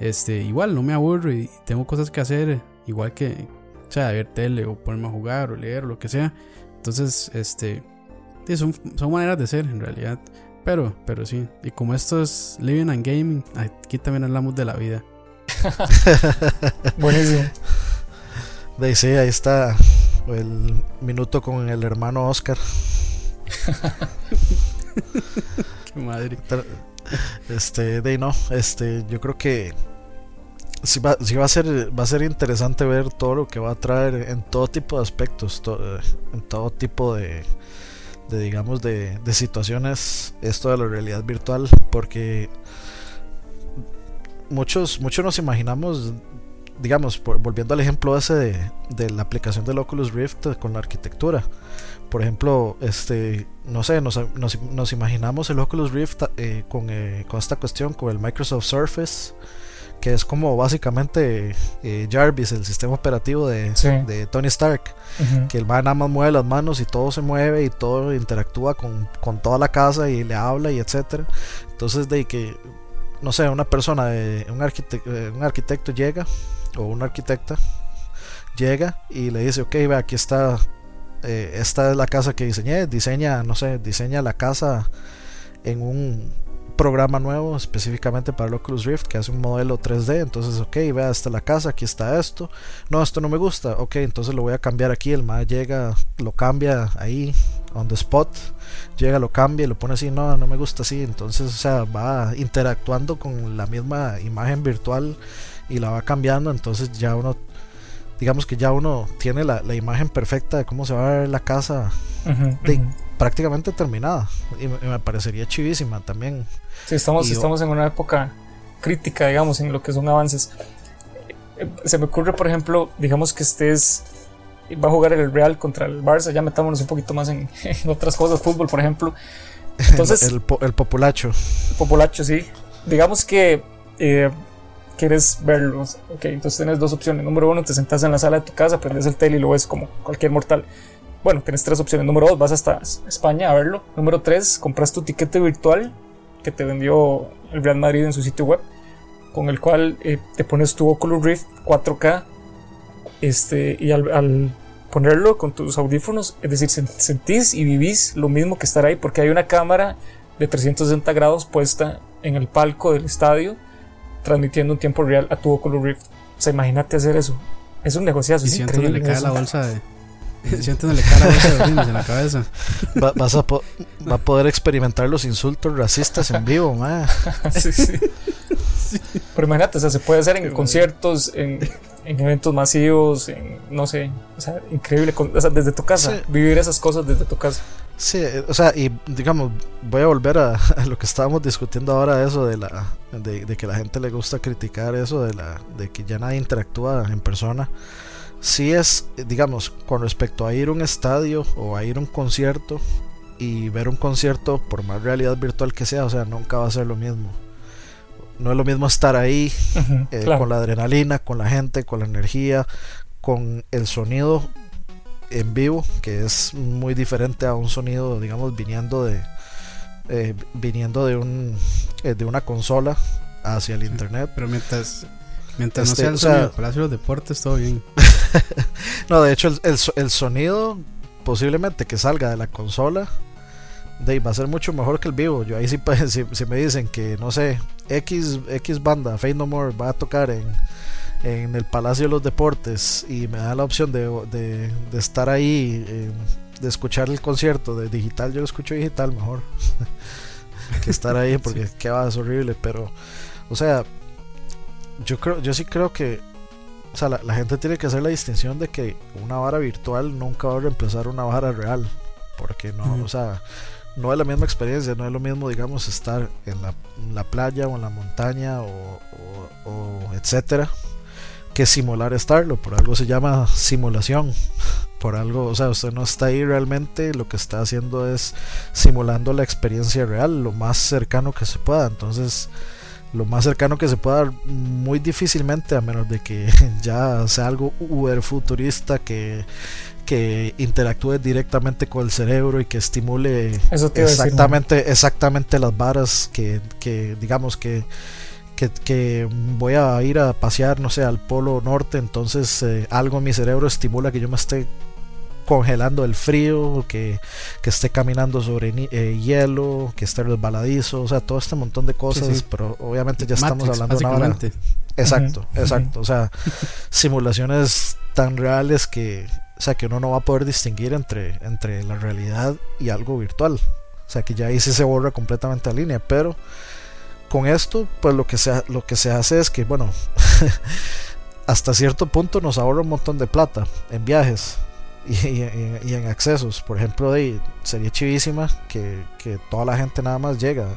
este, igual no me aburro y tengo cosas que hacer, igual que, o sea, ver tele o ponerme a jugar o leer o lo que sea. Entonces, este, son, son maneras de ser en realidad. Pero, pero sí. Y como esto es Living and Gaming, aquí también hablamos de la vida. Buenísimo. De ahí sí, ahí está el minuto con el hermano Oscar. Qué madre. Este, de ahí no, este, yo creo que sí va, sí va a ser, va a ser interesante ver todo lo que va a traer en todo tipo de aspectos, to- en todo tipo de, de digamos, de, de situaciones, esto de la realidad virtual, porque muchos, muchos nos imaginamos, digamos, por- volviendo al ejemplo ese de, de la aplicación del Oculus Rift con la arquitectura. Por ejemplo, este, no sé, nos, nos- nos imaginamos el Oculus Rift eh, con, eh, con esta cuestión, con el Microsoft Surface, que es como básicamente eh, Jarvis, el sistema operativo de, Sí. de Tony Stark que el man nada más mueve las manos y todo se mueve y todo interactúa con, con toda la casa y le habla y etcétera. Entonces de que no sé, una persona de un arquitecto, un arquitecto llega o una arquitecta llega y le dice, ok, ve aquí está eh, esta es la casa que diseñé, diseña, no sé, diseña la casa en un programa nuevo específicamente para el Oculus Rift que hace un modelo 3D, entonces ok, vea, esta es la casa, aquí está esto, no, esto no me gusta, ok, entonces lo voy a cambiar aquí, el MAE llega, lo cambia ahí, on the spot, llega, lo cambia y lo pone así, no, no me gusta así, entonces, o sea, va interactuando con la misma imagen virtual y la va cambiando, entonces ya uno, digamos que ya uno tiene la, la imagen perfecta de cómo se va a ver la casa Ujú, de- ujú. prácticamente terminada y me, me parecería chivísima también. Sí, estamos, Y- estamos en una época crítica, digamos, en lo que son avances. Eh, Se me ocurre, por ejemplo, digamos que estés. Va a jugar el Real contra el Barça, ya metámonos un poquito más en, en otras cosas, fútbol, por ejemplo. Entonces, el, po- el populacho. populacho, sí. Digamos que eh, quieres verlos. Ok, entonces tienes dos opciones. Número uno, te sentas en la sala de tu casa, prendes el tele y lo ves como cualquier mortal. Bueno, tienes tres opciones. Número dos, vas hasta España a verlo. Número tres, compras tu tiquete virtual que te vendió el Real Madrid en su sitio web, con el cual eh, te pones tu Oculus Rift 4K. Este, y al, al ponerlo con tus audífonos, es decir, sen- sentís y vivís lo mismo que estar ahí, porque hay una cámara de 360 grados puesta en el palco del estadio, transmitiendo en tiempo real a tu Oculus Rift. O sea, imagínate hacer eso. Es un negociazo. Y es siento que le cae la bolsa de. Siento que le cae la bolsa de orines en la cabeza. Va, vas a po- va a poder experimentar los insultos racistas en vivo, mae. sí, sí. Pero imagínate, o sea, se puede hacer en conciertos, en, en eventos masivos, en no sé, o sea, increíble, o sea, desde tu casa, Sí. vivir esas cosas desde tu casa. Sí, o sea, y digamos, voy a volver a, lo que estábamos discutiendo ahora, eso de la de, que la gente le gusta criticar eso de la de que ya nadie interactúa en persona. Sí es, digamos, con respecto a ir a un estadio o a ir a un concierto y ver un concierto por más realidad virtual que sea, o sea, nunca va a ser lo mismo. No es lo mismo estar ahí eh, con la adrenalina, con la gente, con la energía, con el sonido en vivo, que es muy diferente a un sonido, digamos, viniendo de eh, viniendo de un eh, de una consola hacia el internet. Pero mientras mientras no este, sea el sonido Palacio de los Deportes, todo bien. no, de hecho, el, el, sonido posiblemente que salga de la consola de, va a ser mucho mejor que el vivo. Yo ahí sí, si, si me dicen que, no sé, X, X banda, Fade No More, va a tocar en en el Palacio de los Deportes y me da la opción de, de, estar ahí, eh, de escuchar el concierto de digital, yo lo escucho digital mejor que estar ahí porque qué va, es horrible, pero, o sea, yo creo, yo sí creo que, o sea, la, gente tiene que hacer la distinción de que una vara virtual nunca va a reemplazar una vara real, porque no, o sea, no es la misma experiencia, no es lo mismo, digamos, estar en la, playa o en la montaña o, o, o etcétera, que simular estarlo, por algo se llama simulación. Por algo, o sea, usted no está ahí realmente, lo que está haciendo es simulando la experiencia real, lo más cercano que se pueda. Entonces, lo más cercano que se pueda muy difícilmente, a menos de que ya sea algo uber futurista que, que interactúe directamente con el cerebro y que estimule exactamente, exactamente las varas que, que digamos que que, voy a ir a pasear, no sé, al polo norte, entonces eh, algo en mi cerebro estimula que yo me esté congelando el frío, que, que esté caminando sobre eh, hielo, que esté resbaladizo, o sea, todo este montón de cosas, pero obviamente ya estamos hablando de una Exacto, exacto, o sea, simulaciones tan reales que, o sea, que uno no va a poder distinguir entre, entre la realidad y algo virtual. O sea, que ya ahí sí se borra completamente la línea, pero con esto, pues lo que se, lo que se hace es que, bueno, hasta cierto punto nos ahorra un montón de plata en viajes y, en accesos. Por ejemplo, de, sería chivísima que, toda la gente nada más llega,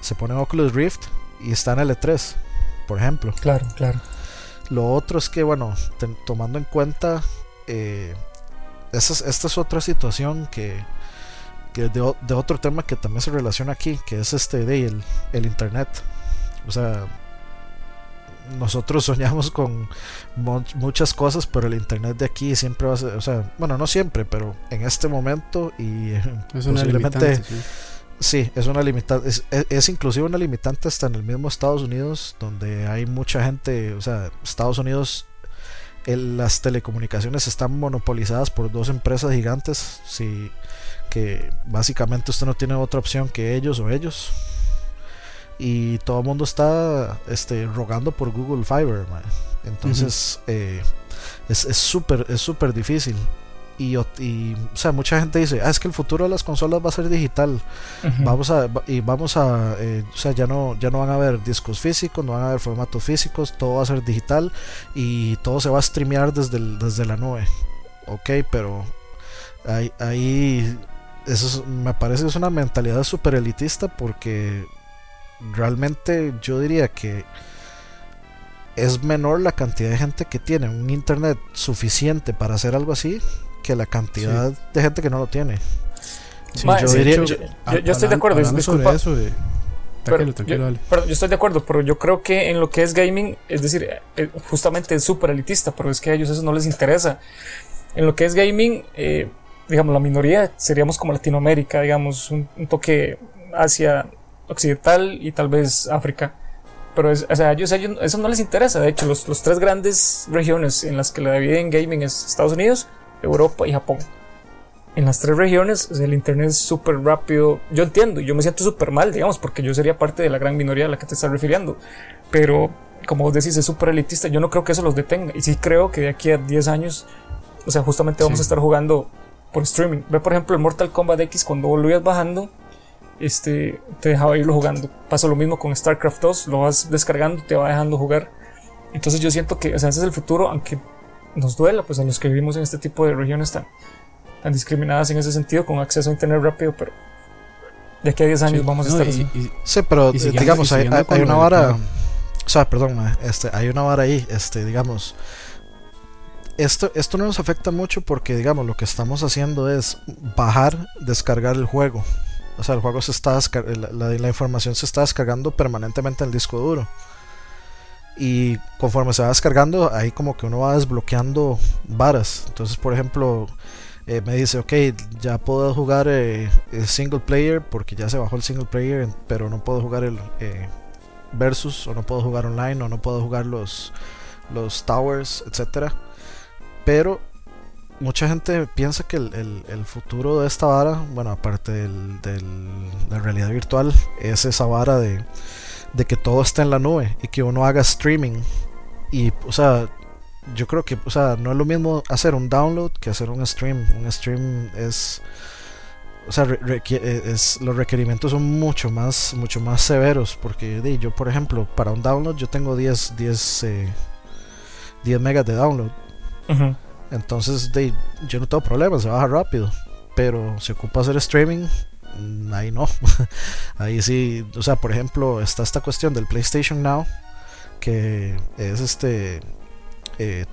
se pone Oculus Rift y está en el E3, por ejemplo. Claro, claro. Lo otro es que, bueno, tomando en cuenta, eh, esta, esta es otra situación que de, de, otro tema que también se relaciona aquí, que es este de el, el internet. O sea, nosotros soñamos con muchas cosas, pero el internet de aquí siempre va a ser, o sea, bueno, no siempre, pero en este momento y es posiblemente sí. es una limitante, es, es, inclusive una limitante hasta en el mismo Estados Unidos, donde hay mucha gente, o sea, Estados Unidos las telecomunicaciones están monopolizadas por dos empresas gigantes. Si que básicamente usted no tiene otra opción que ellos o ellos. Y todo el mundo está este, rogando por Google Fiber. Entonces eh, es súper es súper difícil. Y, y, o sea, mucha gente dice, ah, es que el futuro de las consolas va a ser digital. Vamos a, y vamos a, eh, o sea, ya no, ya no van a haber discos físicos, no van a haber formatos físicos, todo va a ser digital y todo se va a streamear desde, desde la nube. Ok, pero ahí, ahí eso me parece que es una mentalidad super elitista porque realmente yo diría que es menor la cantidad de gente que tiene un internet suficiente para hacer algo así que la cantidad de gente que no lo tiene. yo, estoy de acuerdo. Disculpa. Eso tranquilo, tranquilo, yo, yo estoy de acuerdo, pero yo creo que en lo que es gaming, es decir, eh, justamente es súper elitista, pero es que a ellos eso no les interesa. En lo que es gaming, eh, digamos, la minoría seríamos como Latinoamérica, digamos, un, toque Asia Occidental y tal vez África. Pero o sea, a ellos, eso no les interesa. De hecho, los, los tres grandes regiones en las que la dividen gaming es Estados Unidos, Europa y Japón. En las tres regiones el internet es súper rápido. Yo entiendo, yo me siento súper mal, digamos, porque yo sería parte de la gran minoría a la que te estás refiriendo. Pero, como vos decís, es súper elitista. Yo no creo que eso los detenga. Y sí creo que de aquí a 10 años, o sea, justamente vamos a estar jugando por streaming. Ve por ejemplo el Mortal Kombat X cuando ibas bajando, este, te dejaba irlo jugando. Pasa lo mismo con StarCraft 2, lo vas descargando, te va dejando jugar. Entonces yo siento que o sea, ese es el futuro, aunque nos duela, pues a los que vivimos en este tipo de regiones tan, tan discriminadas en ese sentido, con acceso a internet rápido, pero de aquí a 10 años vamos a estar así. sí, pero digamos, hay, una vara. O sea, perdón, este, hay una vara ahí, este, digamos. Esto, esto no nos afecta mucho porque, digamos, lo que estamos haciendo es bajar, descargar el juego. O sea, el juego se está la, la, información se está descargando permanentemente en el disco duro. Y conforme se va descargando, ahí como que uno va desbloqueando varas. Entonces, por ejemplo, eh, me dice, ok, ya puedo jugar eh, el single player porque ya se bajó el single player, pero no puedo jugar el eh, versus, o no puedo jugar online, o no puedo jugar los, los towers, etcétera. Pero mucha gente piensa que el, futuro de esta vara, bueno, aparte de la realidad virtual, es esa vara de, que todo está en la nube y que uno haga streaming. Y, o sea, yo creo que, o sea, no es lo mismo hacer un download que hacer un stream. Un stream es. O sea, es, los requerimientos son mucho más, mucho más severos. Porque yo, por ejemplo, para un download yo tengo 10, 10, 10 megas de download. Entonces, yo no tengo problema, se baja rápido. Pero si ocupa hacer streaming, mm, ahí no. ahí sí, o sea, por ejemplo, está esta cuestión del PlayStation Now, que es este, eh,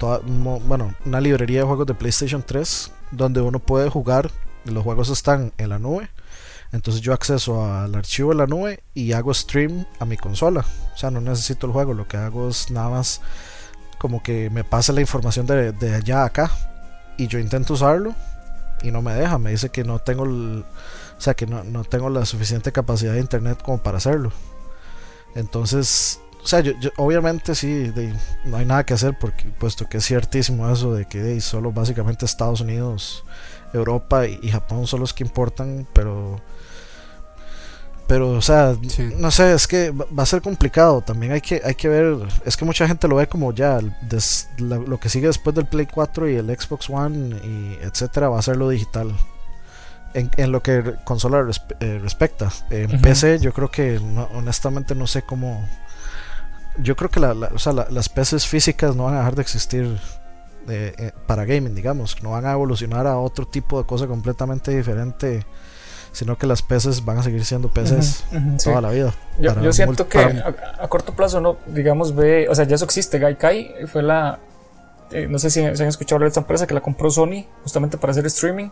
bueno, una librería de juegos de PlayStation 3, donde uno puede jugar, los juegos están en la nube. Entonces yo acceso al archivo de la nube y hago stream a mi consola. O sea, no necesito el juego, lo que hago es nada más como que me pasa la información de, allá a acá y yo intento usarlo y no me deja, me dice que no tengo o sea que no, tengo la suficiente capacidad de internet como para hacerlo. Entonces, o sea, yo, obviamente sí, no hay nada que hacer porque puesto que es ciertísimo eso de que solo básicamente Estados Unidos, Europa y Japón son los que importan, pero pero, o sea, no sé, es que va a ser complicado. También hay que, hay que ver. Es que mucha gente lo ve como ya. lo que sigue después del Play 4 y el Xbox One y etcétera va a ser lo digital. En, lo que consola eh, respecta. En PC, yo creo que honestamente no sé cómo. Yo creo que las PCs físicas no van a dejar de existir eh, eh, para gaming, digamos. No van a evolucionar a otro tipo de cosa completamente diferente sino que las peces van a seguir siendo peces toda la vida. Yo, siento que a, corto plazo, no, digamos, ve, o sea, ya eso existe. Gaikai fue la, eh, no sé si, se han escuchado de esta empresa que la compró Sony justamente para hacer streaming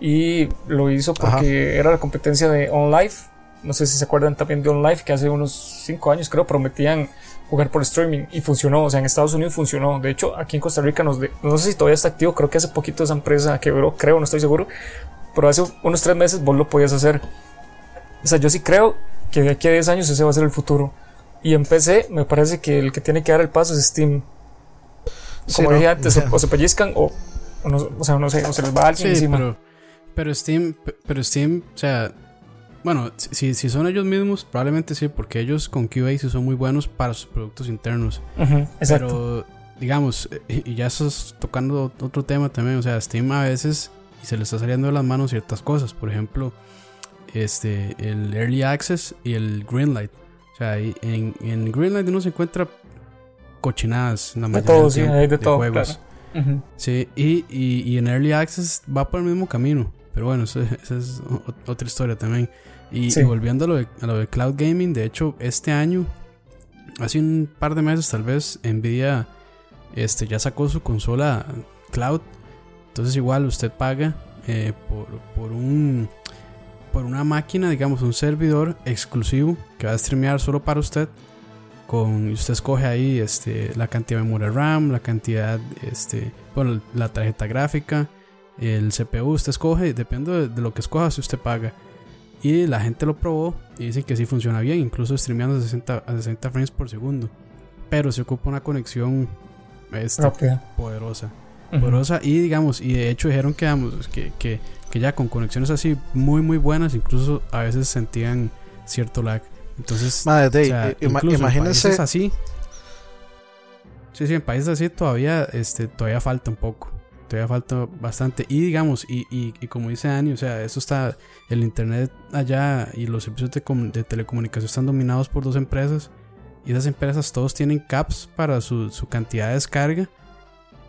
y lo hizo porque era la competencia de OnLive. No sé si se acuerdan también de OnLive que hace unos 5 años creo prometían jugar por streaming y funcionó, o sea, en Estados Unidos funcionó. De hecho, aquí en Costa Rica nos no sé si todavía está activo, creo que hace poquito esa empresa quebró, creo, no estoy seguro, pero hace unos tres meses vos lo podías hacer. O sea, yo sí creo que de aquí a 10 años ese va a ser el futuro. Y en PC me parece que el que tiene que dar el paso es Steam. Como dije antes, o, se pellizcan o, o, no, o, sea, no sé, o se les va alguien encima. Pero, pero Steam, pero Steam, o sea, bueno, si, si son ellos mismos, probablemente sí, porque ellos con QA sí son muy buenos para sus productos internos. pero, digamos, y ya estás tocando otro tema también, o sea, Steam a veces y se le está saliendo de las manos ciertas cosas. Por ejemplo, este, el Early Access y el Greenlight. O sea, en, en Greenlight uno se encuentra cochinadas la de, todo, sí, de, todo, juegos. Sí, y, y, en Early Access va por el mismo camino. Pero bueno, esa es otra historia también. Y, volviendo a lo, de, a lo, de, Cloud Gaming, de hecho, este año, hace un par de meses tal vez, Nvidia este, ya sacó su consola Cloud entonces igual usted paga eh, por, un por una máquina, digamos, un servidor exclusivo que va a streamear solo para usted. Con, usted escoge ahí este, la cantidad de memoria RAM, la cantidad, este, bueno, la tarjeta gráfica, el CPU, usted escoge, depende de, lo que escoja, si usted paga. Y la gente lo probó y dice que sí funciona bien, incluso streameando a 60, a 60 frames por segundo. Pero se ocupa una conexión este, poderosa poderosa y digamos, y de hecho dijeron que, digamos, que, que, que, ya con conexiones así muy muy buenas, incluso a veces sentían cierto lag. Entonces, Madre, imagínense así. Sí, sí, en países así todavía, este, todavía falta un poco. Todavía falta bastante. Y digamos, y, y, y como dice Dani, o sea, eso está, el internet allá y los servicios de, de telecomunicación están dominados por dos empresas. Y esas empresas todos tienen caps para su, su cantidad de descarga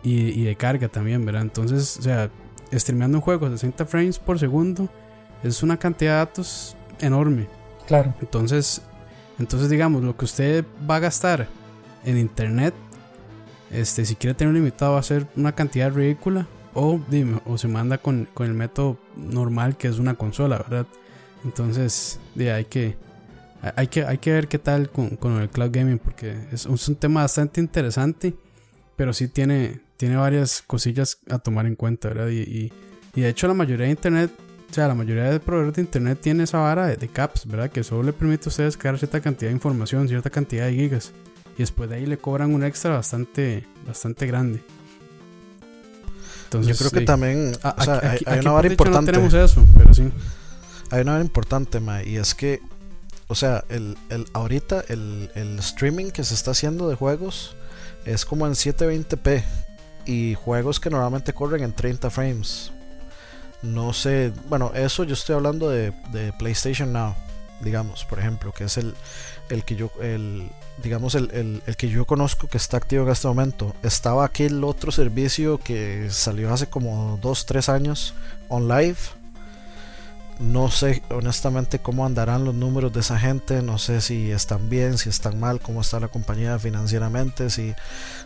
y, de carga también, ¿verdad? Entonces, o sea, streameando un juego a 60 frames por segundo es una cantidad de datos enorme. Claro. Entonces, entonces digamos, lo que usted va a gastar en internet, este, si quiere tener un limitado va a ser una cantidad ridícula o, dime, o se manda con, con el método normal que es una consola, ¿verdad? Entonces, de, hay que hay que, hay que ver qué tal con, con el cloud gaming porque es, es, un tema bastante interesante, pero sí tiene, tiene varias cosillas a tomar en cuenta, ¿verdad? Y, y, y de hecho la mayoría de internet, o sea, la mayoría de proveedores de internet tiene esa vara de, de, caps, ¿verdad? Que solo le permite a ustedes crear cierta cantidad de información, cierta cantidad de gigas. Y después de ahí le cobran un extra bastante, bastante grande. Entonces, Yo creo sí. que también o sea, aquí, hay, hay una vara importante. No tenemos eso, pero sí. Hay una vara importante, ma, y es que o sea, el, el, ahorita el, el, streaming que se está haciendo de juegos es como en 720p y juegos que normalmente corren en 30 frames. No sé, bueno, eso yo estoy hablando de, de PlayStation Now, digamos, por ejemplo, que es el, el que yo, el, digamos, el, el, que yo conozco que está activo en este momento. Estaba aquel otro servicio que salió hace como 2-3 años, OnLive no sé honestamente cómo andarán los números de esa gente, no sé si están bien, si están mal, cómo está la compañía financieramente, si,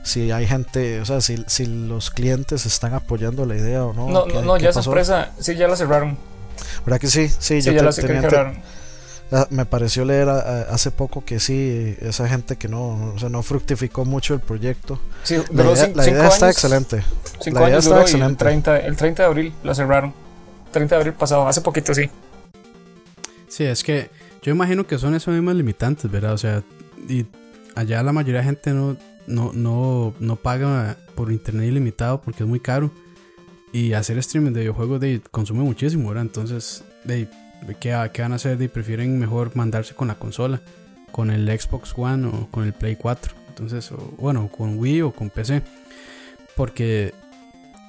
si hay gente, o sea, si, si los clientes están apoyando la idea o no. No, no, no ya esa empresa, sí, ya la cerraron. ¿Verdad que sí? Sí, sí yo ya te, la cerraron. Me pareció leer a, a, hace poco que sí, esa gente que no, o sea, no fructificó mucho el proyecto. Sí, la idea, cinco, la idea está excelente. Cinco la idea años está excelente. El, 30, el 30 de abril la cerraron. 30 de abril pasado, hace poquito, sí. Sí, es que yo imagino que son esas mismas limitantes, ¿verdad? O sea, y allá la mayoría de gente no, no, no, no paga por internet ilimitado porque es muy caro. Y hacer streaming de videojuegos de, consume muchísimo, ¿verdad? Entonces, de, ¿qué, ¿qué, van a hacer? Prefieren mejor mandarse con la consola, con el Xbox One o con el Play 4. Entonces, bueno, con Wii o con PC. Porque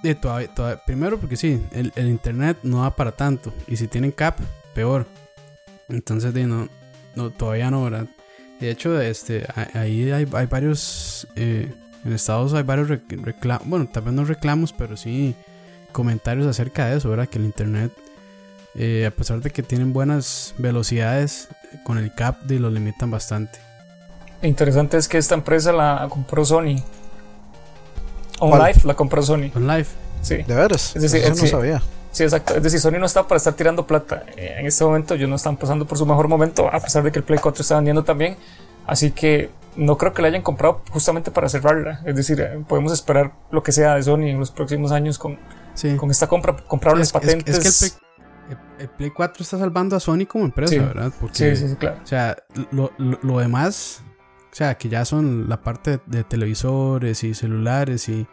de, todavía, primero porque sí, el, el, internet no da para tanto. Y si tienen cap, peor. Entonces, de, no, no, todavía no, ¿verdad? De hecho, este, ahí hay, hay varios. Eh, en Estados hay varios reclamos. Bueno, tal vez no reclamos, pero sí comentarios acerca de eso, ¿verdad? Que el internet, eh, a pesar de que tienen buenas velocidades, con el cap de lo limitan bastante. Interesante es que esta empresa la compró Sony. OnLive la compró Sony. OnLive. Sí. ¿De veras? Es decir, Eso es no sabía. Sí, exacto. Es decir, Sony no está para estar tirando plata. Eh, En este momento ellos no están pasando por su mejor momento, a pesar de que el Play 4 está vendiendo también. Así que no creo que la hayan comprado justamente para cerrarla. Es decir, eh, podemos esperar lo que sea de Sony en los próximos años con, Sí. con esta compra. Compraron Es- las es- patentes. Es, que el Play, el- el Play 4 está salvando a Sony como empresa, Sí. ¿verdad? Porque, Sí, sí, sí, claro. O sea, lo, lo, lo demás, o sea, que ya son la parte de televisores y celulares y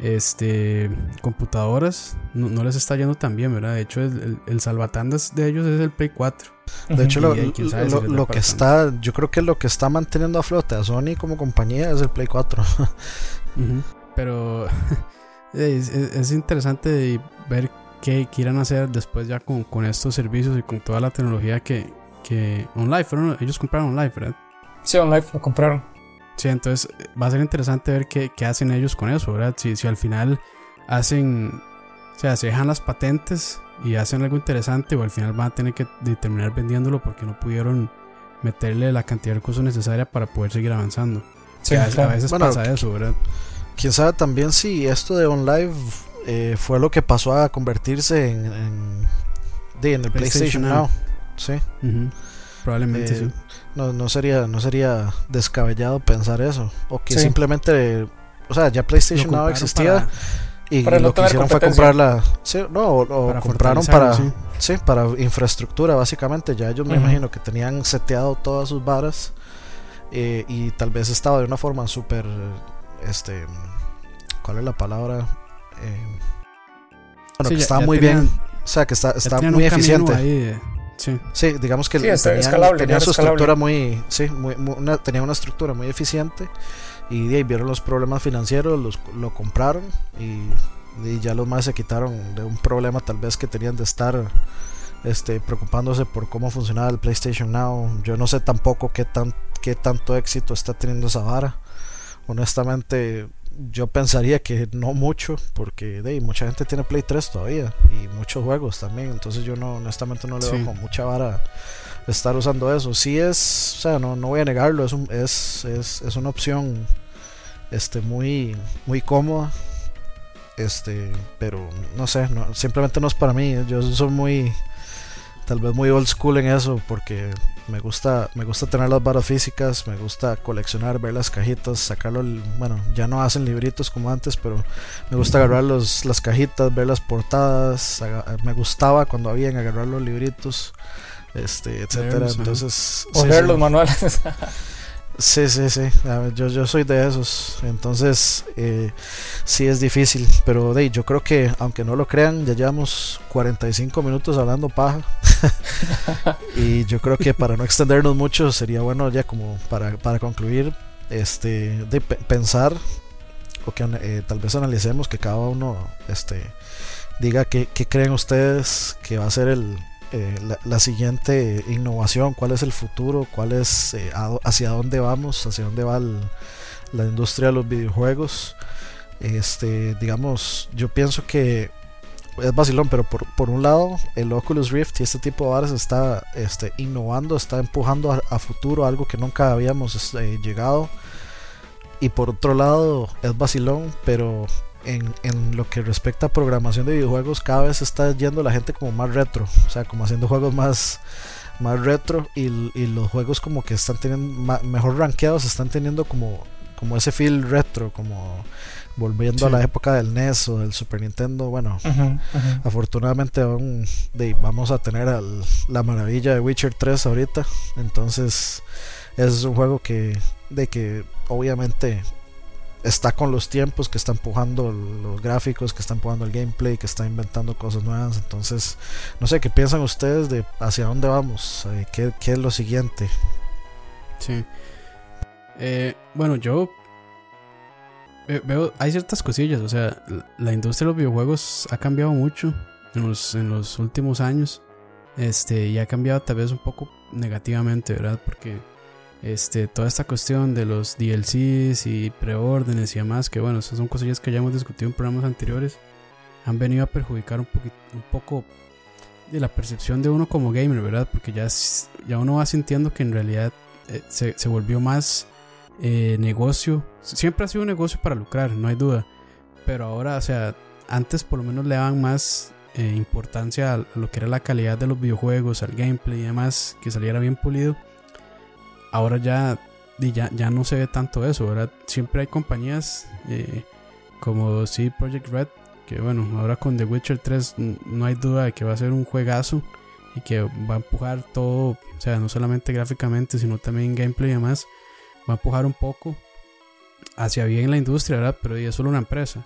este computadoras, no, no les está yendo tan bien, ¿verdad? De hecho, el, el, el salvatandas de ellos es el Play 4. De hecho, lo, ahí lo- lo que está, yo creo que lo que está manteniendo a flote a Sony como compañía es el Play 4. Ujú. Pero es, es- es interesante ver qué quieran hacer después ya con, con estos servicios y con toda la tecnología que, que online, fueron, ellos compraron online, ¿verdad? Sí, OnLive lo compraron. Sí, entonces eh, va a ser interesante ver qué, qué hacen ellos con eso, ¿verdad? Si, si al final hacen, o sea, se dejan las patentes y hacen algo interesante o al final van a tener que terminar vendiéndolo porque no pudieron meterle la cantidad de recursos necesaria para poder seguir avanzando. Sí, a, claro. a veces Bueno, pasa eso, ¿verdad? Quién sabe también si esto de OnLive eh, fue lo que pasó a convertirse en, en, de, en el PlayStation, PlayStation Now. Now. Sí. Probablemente Eh, sí. No, no sería no sería descabellado pensar eso o que Sí. simplemente o sea ya PlayStation Now existía para- y para no lo que hicieron fue comprarla sí, no o, o para compraron para sí. sí para infraestructura básicamente ya ellos me imagino que tenían seteado todas sus varas eh, y tal vez estaba de una forma súper este cuál es la palabra Eh, bueno Sí, que ya- estaba ya muy tenían- bien o sea que está, está muy eficiente ahí de- sí. Sí, digamos que Sí, tenían, escalable, su escalable. estructura muy, sí, muy, muy- una, tenían una estructura muy eficiente y de ahí vieron los problemas financieros, los, lo compraron y, y ya los más se quitaron de un problema tal vez que tenían de estar este, preocupándose por cómo funcionaba el PlayStation Now. Yo no sé tampoco qué, tan, qué tanto éxito está teniendo esa vara. Honestamente, yo pensaría que no mucho, porque de, mucha gente tiene Play 3 todavía y muchos juegos también. Entonces yo no, honestamente no le veo con mucha vara estar usando eso. Sí es, o sea, no, no voy a negarlo, es, un, es, es, es, una opción este, muy, muy cómoda. Este, pero no sé, no, simplemente no es para mí. Yo soy muy, tal vez muy old school en eso, porque me gusta, me gusta tener las barras físicas, me gusta coleccionar, ver las cajitas, sacarlo, bueno, ya no hacen libritos como antes, pero me gusta agarrar los, las cajitas, ver las portadas, me gustaba cuando habían agarrar los libritos, este, etcétera. Entonces, leer los manuales. Sí, sí, sí. Yo, yo soy de esos. Entonces, eh, sí es difícil. Pero de, yo creo que, aunque no lo crean, ya llevamos 45 minutos hablando paja. y yo creo que para no extendernos mucho, sería bueno ya como para, para concluir, este, de pensar, o que eh, tal vez analicemos que cada uno este, diga qué, qué creen ustedes que va a ser el, eh, la, siguiente innovación, cuál es el futuro, cuál es eh, hacia dónde vamos, hacia dónde va la industria de los videojuegos. Este, digamos, yo pienso que es vacilón, pero por, por, un lado, el Oculus Rift y este tipo de bares está este, innovando, está empujando a, futuro algo que nunca habíamos este, llegado. Y por otro lado, es vacilón, pero en, en, lo que respecta a programación de videojuegos, cada vez está yendo la gente como más retro, o sea, como haciendo juegos más, más retro y, y los juegos como que están teniendo mejor rankeados, están teniendo como, como ese feel retro, como volviendo a la época del NES o del Super Nintendo. Bueno, afortunadamente vamos a tener la maravilla de Witcher 3 ahorita, entonces es un juego que, de que obviamente está con los tiempos, que está empujando los gráficos, que está empujando el gameplay, que está inventando cosas nuevas. Entonces, no sé, ¿qué piensan ustedes de hacia dónde vamos? Eh, ¿qué, es lo siguiente? Sí. Eh, bueno, yo veo, hay ciertas cosillas, o sea, la industria de los videojuegos ha cambiado mucho en los, en los últimos años. Este, y ha cambiado tal vez un poco negativamente, ¿verdad? Porque este, toda esta cuestión de los DLCs y preórdenes y demás, que bueno, esas son cosillas que ya hemos discutido en programas anteriores, han venido a perjudicar un, poquito, un poco de la percepción de uno como gamer, ¿verdad? Porque ya, ya uno va sintiendo que en realidad eh, se, se, volvió más eh, negocio. Siempre ha sido un negocio para lucrar, no hay duda. Pero ahora, o sea, antes por lo menos le daban más eh, importancia a lo que era la calidad de los videojuegos, al gameplay y demás, que saliera bien pulido ahora ya, ya, ya no se ve tanto eso, ¿verdad? Siempre hay compañías eh, como sí Project Red, que bueno, ahora con The Witcher 3 no hay duda de que va a ser un juegazo y que va a empujar todo, o sea, no solamente gráficamente, sino también gameplay y demás, va a empujar un poco hacia bien la industria, ¿verdad? Pero es solo una empresa.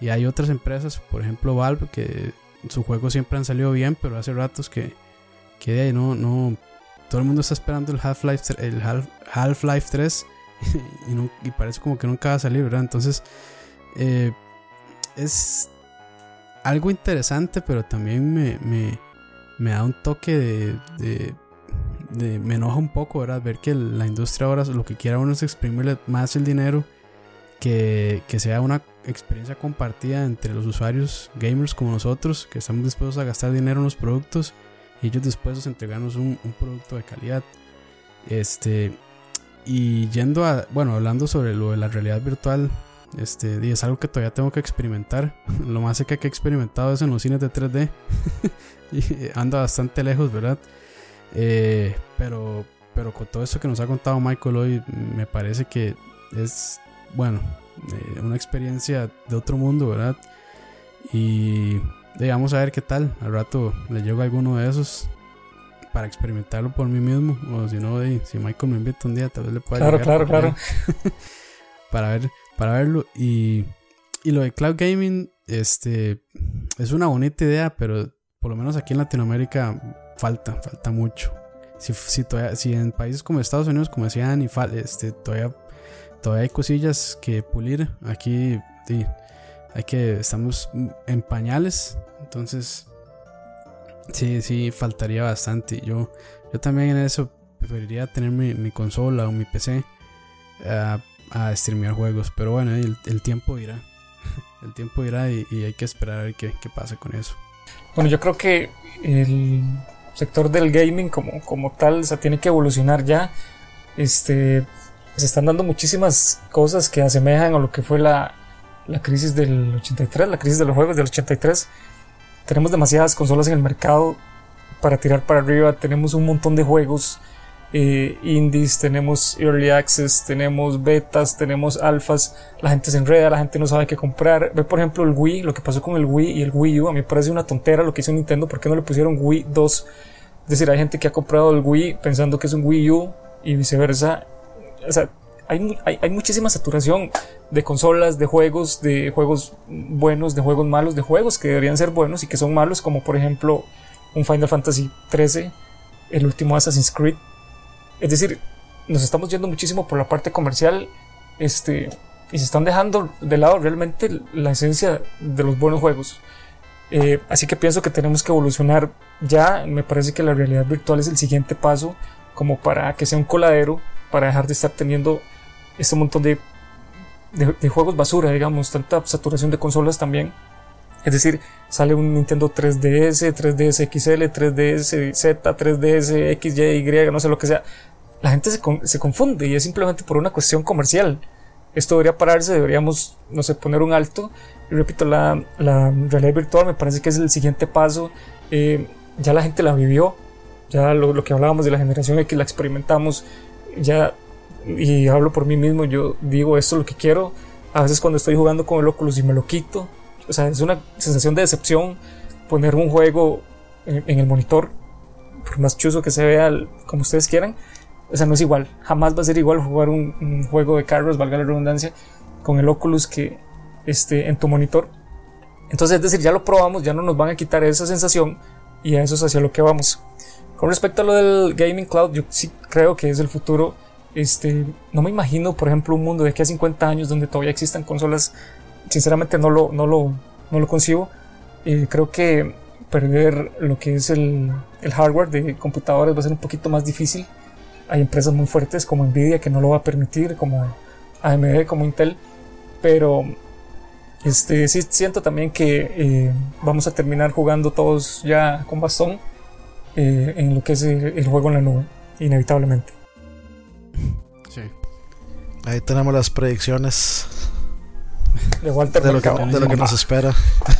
Y hay otras empresas, por ejemplo Valve, que sus juegos siempre han salido bien, pero hace ratos que, que no, no, todo el mundo está esperando el Half-Life el Half-Life 3 y, parece como que nunca va a salir, ¿verdad? Entonces, eh, es algo interesante, pero también me, me, me da un toque de, de, Me enoja un poco, ¿verdad? Ver que la industria ahora lo que quiere uno es exprimirle más el dinero, que, que sea una experiencia compartida entre los usuarios gamers como nosotros, que estamos dispuestos a gastar dinero en los productos ellos dispuestos a entregarnos un, un, producto de calidad. Este, y yendo a, bueno, hablando sobre lo de la realidad virtual, este, y es algo que todavía tengo que experimentar. Lo más que he experimentado es en los cines de 3D. y anda bastante lejos, ¿verdad? Eh, pero, pero con todo esto que nos ha contado Michael hoy, me parece que es, bueno, eh, una experiencia de otro mundo, ¿verdad? Y vamos a ver qué tal. Al rato le llego a alguno de esos para experimentarlo por mí mismo. O si no, si Michael me invita un día, tal vez le pueda Claro, claro, claro. para, ver, para verlo. Y, y lo de cloud gaming, este, es una bonita idea, pero por lo menos aquí en Latinoamérica falta, falta mucho. Si, si, todavía, si en países como Estados Unidos, como decían, y este, todavía, todavía hay cosillas que pulir. Aquí, sí, hay que, estamos en pañales, entonces sí, sí, faltaría bastante. Yo, yo también en eso preferiría tener mi, consola o mi PC. Ah, a streamear juegos. Pero bueno, el, el tiempo irá. el tiempo irá y, y, hay que esperar a ver qué, qué pasa con eso. Bueno, yo creo que el sector del gaming como, como tal, o sea, tiene que evolucionar ya. Este, se están dando muchísimas cosas que asemejan a lo que fue la, la crisis del 83, la crisis de los juegos del 83. Tenemos demasiadas consolas en el mercado para tirar para arriba, tenemos un montón de juegos eh, indies, tenemos early access, tenemos betas, tenemos alfas, la gente se enreda, la gente no sabe qué comprar. Ve por ejemplo el Wii, lo que pasó con el Wii y el Wii U, a mí me parece una tontera lo que hizo Nintendo, ¿por qué no le pusieron Wii 2? Es decir, hay gente que ha comprado el Wii pensando que es un Wii U y viceversa. O sea, hay, hay, hay, muchísima saturación de consolas, de juegos, de juegos buenos, de juegos malos, de juegos que deberían ser buenos y que son malos, como por ejemplo un Final Fantasy XIII, el último Assassin's Creed. Es decir, nos estamos yendo muchísimo por la parte comercial este, y se están dejando de lado realmente la esencia de los buenos juegos. Eh, así que pienso que tenemos que evolucionar ya. Me parece que la realidad virtual es el siguiente paso como para que sea un coladero, para dejar de estar teniendo este montón de, de, de, juegos basura, digamos, tanta saturación de consolas también. Es decir, sale un Nintendo 3DS, 3DS XL, 3DS Z, 3DS XY, Y, no sé lo que sea. La gente se, se confunde y es simplemente por una cuestión comercial. Esto debería pararse, deberíamos, no sé, poner un alto. Y repito, la, la realidad virtual me parece que es el siguiente paso. Eh, ya la gente la vivió, ya lo, lo, que hablábamos de la generación X la experimentamos, ya, y hablo por mí mismo, yo digo esto es lo que quiero. A veces cuando estoy jugando con el Oculus y me lo quito, o sea, es una sensación de decepción poner un juego en, el monitor, por más chuzo que se vea, como ustedes quieran. O sea, no es igual. Jamás va a ser igual jugar un, un juego de carros, valga la redundancia, con el Oculus que este, en tu monitor. Entonces, es decir, ya lo probamos, ya no nos van a quitar esa sensación y a eso es hacia lo que vamos. Con respecto a lo del Gaming Cloud, yo sí creo que es el futuro. Este, no me imagino, por ejemplo, un mundo de aquí a 50 años donde todavía existan consolas sinceramente no lo, no lo, no lo concibo. Eh, creo que perder lo que es el, hardware de computadores va a ser un poquito más difícil. Hay empresas muy fuertes como Nvidia que no lo va a permitir, como AMD, como Intel. Pero este, sí siento también que eh, vamos a terminar jugando todos ya con bastón eh, en lo que es el, el juego en la nube, inevitablemente. Sí. Ahí tenemos las predicciones de Walter de lo, que, de lo que, nos espera.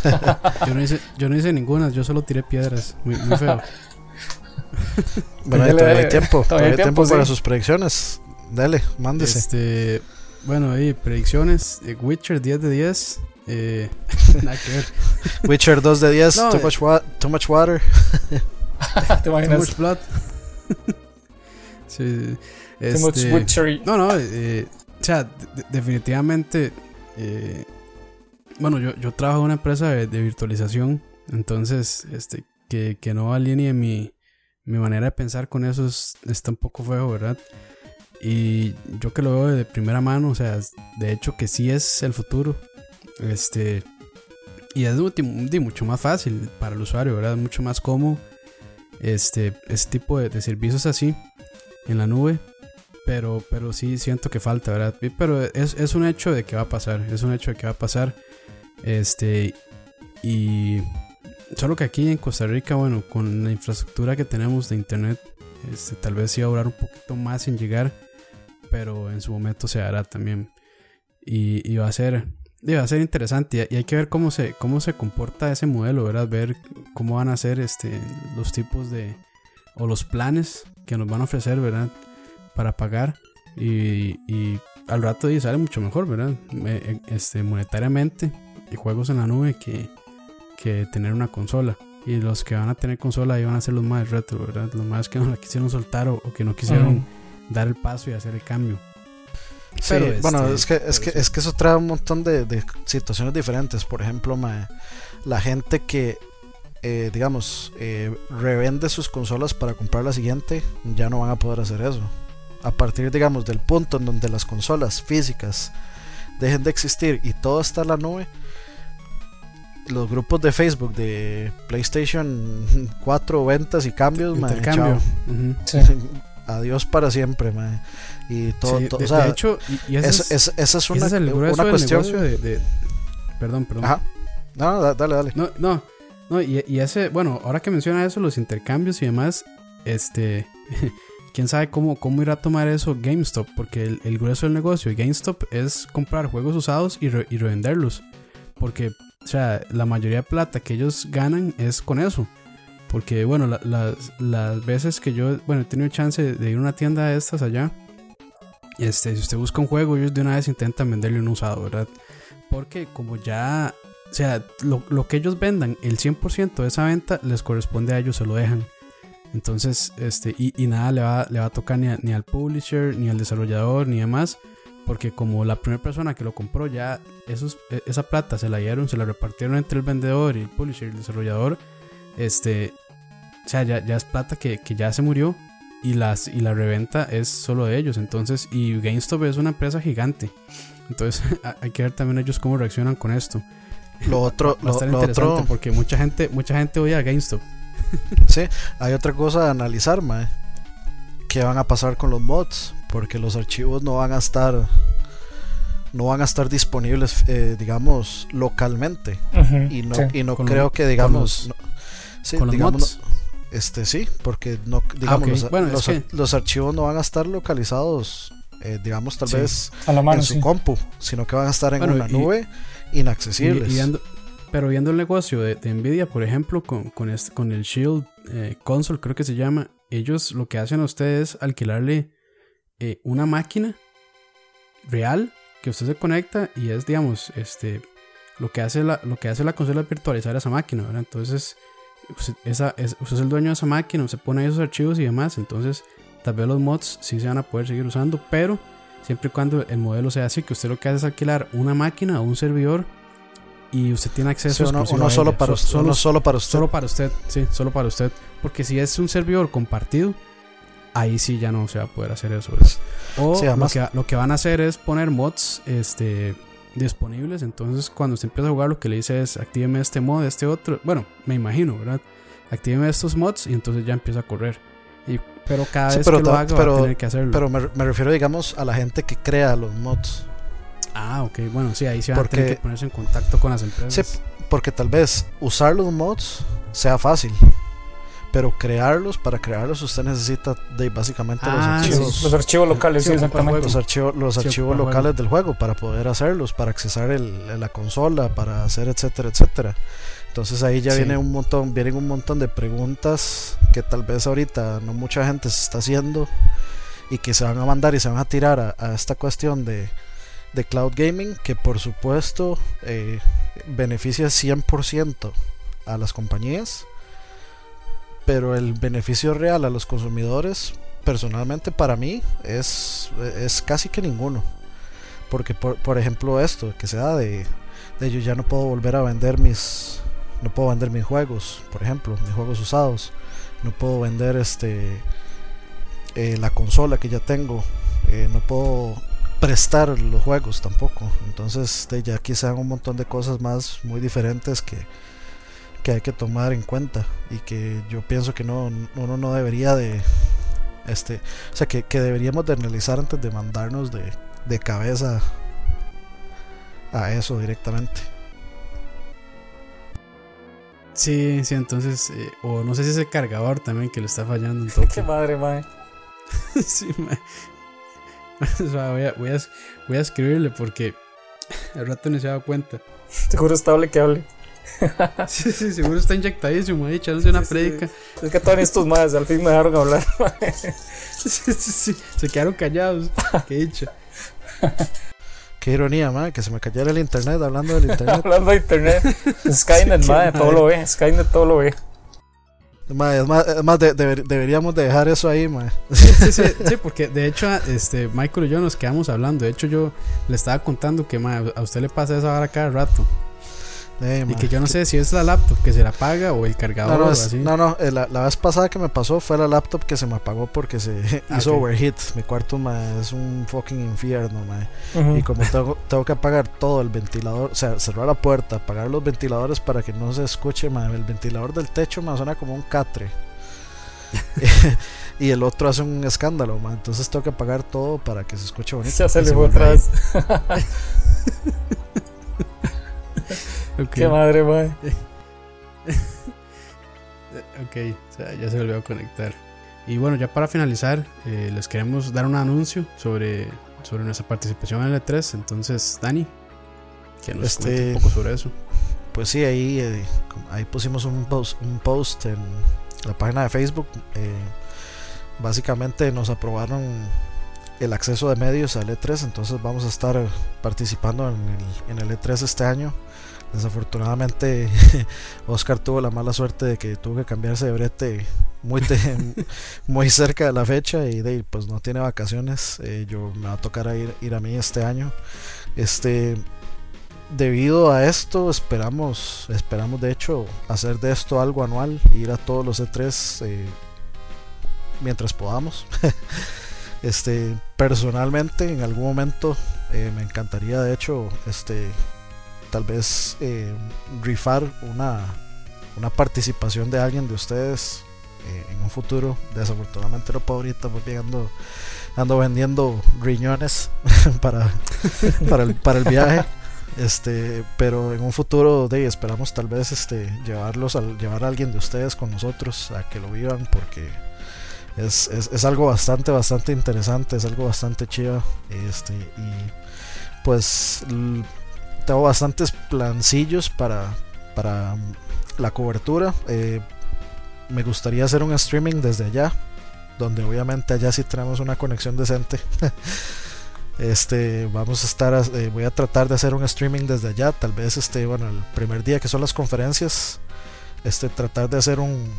yo, no hice, yo no hice ninguna, yo solo tiré piedras. Muy, muy feo. bueno, ahí todavía hay tiempo. Todavía hay tiempo, tiempo para sí. sus predicciones. Dale, mándese. Este, bueno, ahí, predicciones. Witcher 10 de 10. Eh, nada que ver. Witcher 2 de 10. No, too, much wa too much water. ¿Te imaginas? Too much blood. sí. Este, no, no, eh, o sea, de- definitivamente eh, bueno, yo, yo trabajo en una empresa de, de virtualización, entonces este, que, que no alinee mi, mi manera de pensar con eso es, está un poco feo, ¿verdad? Y yo que lo veo de primera mano, o sea, de hecho que sí es el futuro. Este, y es mucho, mucho más fácil para el usuario, ¿verdad? Mucho más cómodo este, este tipo de, de servicios así en la nube pero, pero sí siento que falta, ¿verdad? Pero es, es, un hecho de que va a pasar, es un hecho de que va a pasar. Este, y solo que aquí en Costa Rica, bueno, con la infraestructura que tenemos de internet, este, tal vez sí va a durar un poquito más en llegar, pero en su momento se hará también. Y, y va a ser, y va a ser interesante y hay que ver cómo se, cómo se comporta ese modelo, ¿verdad? Ver cómo van a ser este, los tipos de, o los planes que nos van a ofrecer, ¿verdad? Para pagar y, y al rato y sale mucho mejor, ¿verdad? Este, monetariamente y juegos en la nube que, que tener una consola. Y los que van a tener consola ahí van a ser los más retro, ¿verdad? Los más que no la quisieron soltar o, o que no quisieron uh -huh. dar el paso y hacer el cambio. Sí, pero bueno, este, es que, es, que, es que eso trae un montón de, de situaciones diferentes. Por ejemplo, ma, la gente que eh, digamos, eh, revende sus consolas para comprar la siguiente, ya no van a poder hacer eso a partir, digamos, del punto en donde las consolas físicas dejen de existir y todo está en la nube, los grupos de Facebook de PlayStation 4 ventas y cambios, man, Intercambio. Uh -huh. Sí. adiós para siempre, mae. Y todo, Sí, todo- de, o sea, de hecho, y, y ese es- es, es- esa una, es el grueso una del cuestión. de, de- Perdón, perdón. Ajá. No, da- dale, dale. No, no, no, y, y ese, bueno, ahora que menciona eso, los intercambios y demás, este, quién sabe cómo, cómo irá a tomar eso GameStop, porque el, grueso del negocio de GameStop es comprar juegos usados y, re- y revenderlos, porque, o sea, la mayoría de plata que ellos ganan es con eso, porque, bueno, la- las, las veces que yo, bueno, he tenido chance de ir a una tienda de estas allá, este, si usted busca un juego, ellos de una vez intentan venderle un usado, ¿verdad? Porque como ya, o sea, lo, lo que ellos vendan, el 100% de esa venta les corresponde a ellos, se lo dejan. Entonces, este, y, y nada le va, le va a tocar ni, a- ni al publisher, ni al desarrollador, ni demás. Porque como la primera persona que lo compró ya, esos, e- esa plata se la dieron, se la repartieron entre el vendedor y el publisher y el desarrollador. Este, o sea, ya, ya es plata que, que ya se murió y, las, y la reventa es solo de ellos. Entonces, y GameStop es una empresa gigante. Entonces, hay que ver también ellos cómo reaccionan con esto. Lo otro, Va a lo, estar lo interesante otro, porque mucha gente, mucha gente odia a GameStop. sí, hay otra cosa a analizar, mae. ¿Qué van a pasar con los mods? Porque los archivos no van a estar, no van a estar disponibles, eh, digamos, localmente. Y no, sí. y no Con creo que, digamos, los- no- sí, con los digamos, mods. no- este sí, porque no, digamos, ok. los, Bueno, es los, que- los archivos no van a estar localizados, eh, digamos, tal Sí. vez A la mano, en su sí. compu, sino que van a estar en Bueno, una y- nube inaccesibles. y pero viendo el negocio de, Nvidia, por ejemplo, con, con, el Shield eh, Console, creo que se llama, ellos lo que hacen a ustedes es alquilarle eh, una máquina real que usted se conecta y es, digamos, este lo que hace la, lo que hace la consola es virtualizar esa máquina. Entonces, usted, esa, es, usted es el dueño de esa máquina, usted pone ahí esos archivos y demás, entonces tal vez los mods sí se van a poder seguir usando, pero siempre y cuando el modelo sea así, que usted lo que hace es alquilar una máquina o un servidor y usted tiene acceso Sí, uno, uno a solo, ella. para usted, solo, uno solo para usted. solo para usted, sí, solo para usted, porque si es un servidor compartido, ahí sí ya no se va a poder hacer eso. ¿verdad? O Sí, además- lo, que, lo que van a hacer es poner mods este, disponibles, entonces cuando usted empieza a jugar lo que le dice es actíveme este mod, este otro, bueno, me imagino, ¿verdad? Actíveme estos mods y entonces ya empieza a correr. Y, pero cada Sí, vez pero que lo haga va a tener que hacerlo. Pero me, me refiero, digamos, a la gente que crea los mods. Ah, ok, bueno, sí, ahí sí van a Porque- tener que ponerse en contacto con las empresas. Sí, porque tal vez usar los mods sea fácil. Pero crearlos, para crearlos usted necesita de básicamente Ah, los Sí, archivos. los archivos locales, Sí, exactamente. los archivos, los archivos locales juego. del juego para poder hacerlos, para accesar el, la consola, para hacer etcétera, etcétera. Entonces ahí ya Sí. viene un montón, vienen un montón de preguntas que tal vez ahorita no mucha gente se está haciendo y que se van a mandar y se van a tirar a, a esta cuestión de, de cloud gaming que por supuesto eh, beneficia 100% a las compañías pero el beneficio real a los consumidores personalmente para mí es, es casi que ninguno. Porque por, por ejemplo esto que se da de, de yo ya no puedo volver a vender mis no puedo vender mis juegos por ejemplo mis juegos usados. No puedo vender este eh, la consola que ya tengo. Eh, no puedo prestar los juegos tampoco entonces de ya aquí se dan un montón de cosas más muy diferentes que que hay que tomar en cuenta y que yo pienso que no uno no debería de este o sea que, que deberíamos de analizar antes de mandarnos de, de cabeza a eso directamente Sí, sí, entonces, eh, o no sé si es el cargador también que le está fallando un toque. Qué madre, mae. sí, ma. O sea, voy, a, voy, a, voy a escribirle porque al rato no se ha dado cuenta. Seguro estable que hable. Sí, sí, seguro está inyectadísimo ahí, echándose una Sí. Es que todos estos madres al fin me dejaron hablar. mae. Sí, sí, sí, se quedaron callados. Qué dicha. qué ironía man, que se me cayera el internet hablando del internet Hablando de internet. Skynet, Sí, madre, todo madre. lo ve. Skynet todo lo ve. Es más, es más de- deber- deberíamos de dejar eso ahí. Sí, sí, sí, sí, porque de hecho, este, Michael y yo nos quedamos hablando. De hecho, yo le estaba contando que ma, a usted le pasa esa vara cada rato. Eh, Y que yo no sé si es la laptop que se la apaga o el cargador No, no, o así. no, no, eh, la, la vez pasada que me pasó fue la laptop que se me apagó porque se Ah, hizo overheat. Mi cuarto ma, es un fucking infierno, ma. Ujú. Y como tengo, tengo que apagar todo el ventilador, o sea, cerrar la puerta, apagar los ventiladores para que no se escuche, ma, el ventilador del techo me suena como un catre. y el otro hace un escándalo, ma. entonces tengo que pagar todo para que se escuche bonito. Ya se le se Qué madre, mae. ok, o sea, ya se volvió a conectar. Y bueno, ya para finalizar, eh, les queremos dar un anuncio sobre, sobre nuestra participación en el E3. Entonces, Dani, que nos Este- un poco sobre eso. Pues sí, ahí, eh, ahí pusimos un post, un post en la página de Facebook. eh, básicamente nos aprobaron el acceso de medios al E3, entonces vamos a estar participando en el, en el E3 este año. Desafortunadamente, Oscar tuvo la mala suerte de que tuvo que cambiarse de brete muy, muy cerca de la fecha y de, pues no tiene vacaciones. eh, yo me va a tocar a ir, ir a mí este año. Este, debido a esto esperamos esperamos de hecho hacer de esto algo anual ir a todos los E3 eh, mientras podamos este personalmente en algún momento eh, me encantaría de hecho este tal vez eh, rifar una una participación de alguien de ustedes eh, en un futuro. Desafortunadamente no puedo ahorita porque ando ando vendiendo riñones para para el, para el viaje. Este pero en un futuro de esperamos tal vez este llevarlos al llevar a alguien de ustedes con nosotros a que lo vivan porque es, es, es algo bastante bastante interesante es algo bastante chido este y pues tengo bastantes plancillos para para la cobertura. Eh, me gustaría hacer un streaming desde allá donde obviamente allá sí tenemos una conexión decente. Este, vamos a estar, eh, voy a tratar de hacer un streaming desde allá, tal vez este, bueno, el primer día que son las conferencias, este, tratar de hacer un,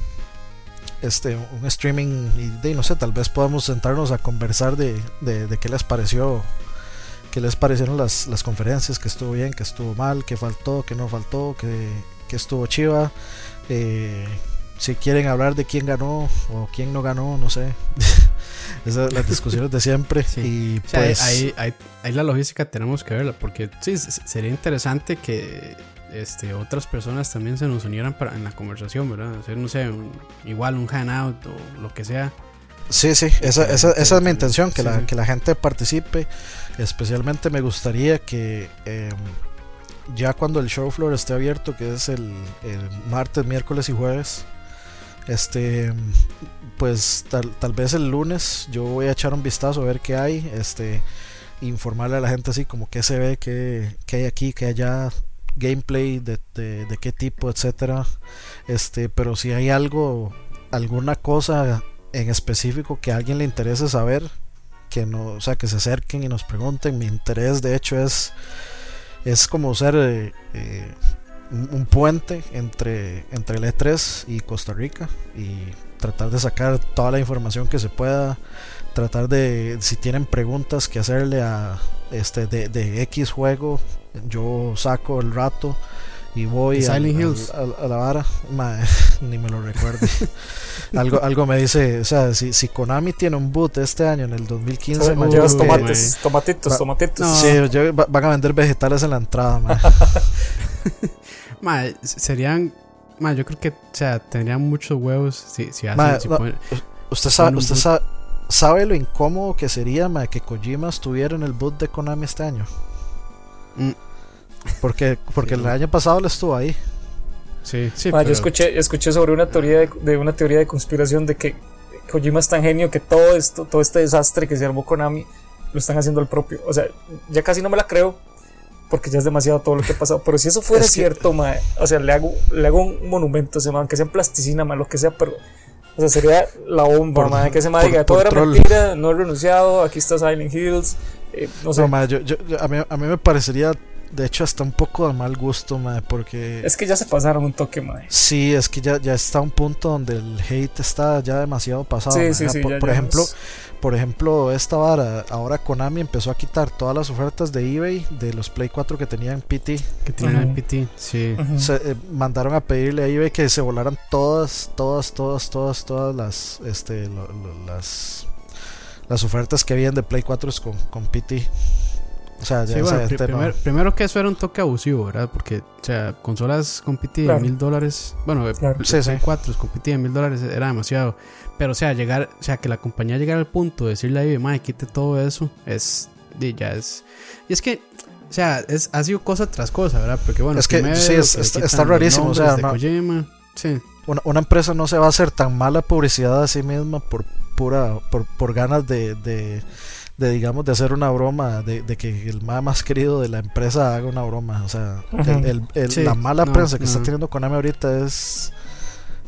este, un streaming y no sé, tal vez podamos sentarnos a conversar de, de qué les pareció, qué les parecieron las, las conferencias, que estuvo bien, que estuvo mal, que faltó, que no faltó, que, que estuvo chiva, eh, si quieren hablar de quién ganó o quién no ganó, no sé. Esas las discusiones de siempre. Sí. Y O sea, pues, ahí, ahí, ahí la logística tenemos que verla, porque sí, sería interesante que este, otras personas también se nos unieran para, en la conversación, ¿verdad? Hacer, no sé, un- igual un hangout o lo que sea. Sí, sí, esa, esa, esa es mi intención, que, sí, la, sí. que la gente participe. Especialmente me gustaría que eh, ya cuando el show floor esté abierto, que es el, martes, miércoles y jueves, este pues tal, tal vez el lunes yo voy a echar un vistazo a ver qué hay, este informarle a la gente así como qué se ve, qué, qué hay aquí, qué allá, gameplay, de, de, de qué tipo, etcétera. Este, pero si hay algo, alguna cosa en específico que a alguien le interese saber, que no, o sea, que se acerquen y nos pregunten. Mi interés, de hecho, es es como ser eh, eh, un, puente entre entre el E3 y Costa Rica y tratar de sacar toda la información que se pueda. Tratar de, si tienen preguntas que hacerle a este de, de X juego, yo saco el rato y voy Hills. al- a la vara. Ma, ni me lo recuerde. algo, algo me dice, o sea, si, si Konami tiene un boot este año en el 2015, Sobre- ma, llevas yo creo que- tomates, tomatitos, Va- tomatitos. No. Sí, yo- va- van a vender vegetales en la entrada, ma. Ma, s- serían. Ma, yo creo que, o sea, tendrían muchos huevos si, si hacen. Ma, si no. ponen- Usted sabe, usted sabe, sabe lo incómodo que sería ma, que Kojima estuviera en el boot de Konami este año. Mm. Porque, porque Sí, el año pasado él estuvo ahí. sí, sí. Ma, yo pero- escuché, escuché sobre una teoría de, de una teoría de conspiración de que Kojima es tan genio que todo esto, todo este desastre que se armó Konami lo están haciendo el propio. O sea, ya casi no me la creo porque ya es demasiado todo lo que ha pasado. Pero si eso fuera Es que- cierto, ma, o sea, le hago, le hago un monumento, se aunque sea en plasticina, ma, lo que sea, pero o sea, sería la bomba, Por- ma, que se me diga, todo era troll. mentira, no he renunciado, aquí está Silent Hills, eh, no sé. No, ma, yo, yo- yo- a, mí, a mí me parecería, de hecho, hasta un poco de mal gusto, ma, porque... es que ya se pasaron un toque, ma. Sí, es que ya, ya está un punto donde el hate está ya demasiado pasado. Sí, sí, sí, por, ya- por ya ejemplo, es- por ejemplo, esta vara, ahora Konami empezó a quitar todas las ofertas de eBay de los Play 4 que tenían PT. Que tienen Ujú. IPT, sí. Se, eh, mandaron a pedirle a eBay que se volaran todas, todas, todas, todas, todas las, este, lo- lo- las, las ofertas que habían de Play 4 con, con PT. O sea, ya Sí, bueno, no- primer- primero que eso era un toque abusivo, ¿verdad? Porque, o sea, consolas competían Claro. en mil dólares. Bueno, Claro. Sí, sí. 4 competía en mil dólares, era demasiado. Pero, o sea, llegar, o sea, que la compañía llegara al punto de decirle a Ivy, mae, quite todo eso, es, di, ya es. Y es que, o sea, es, ha sido cosa tras cosa, ¿verdad? Porque, bueno, Es que, sí, es- le está- está rarísimo, o sea, no-. Sí, una, una empresa no se va a hacer tan mala publicidad a sí misma por pura por, por ganas de, de, de, digamos de hacer una broma de, de que el más más querido de la empresa haga una broma o sea Ujú. el- el- el- Sí, la mala no, prensa que no. está teniendo Konami ahorita es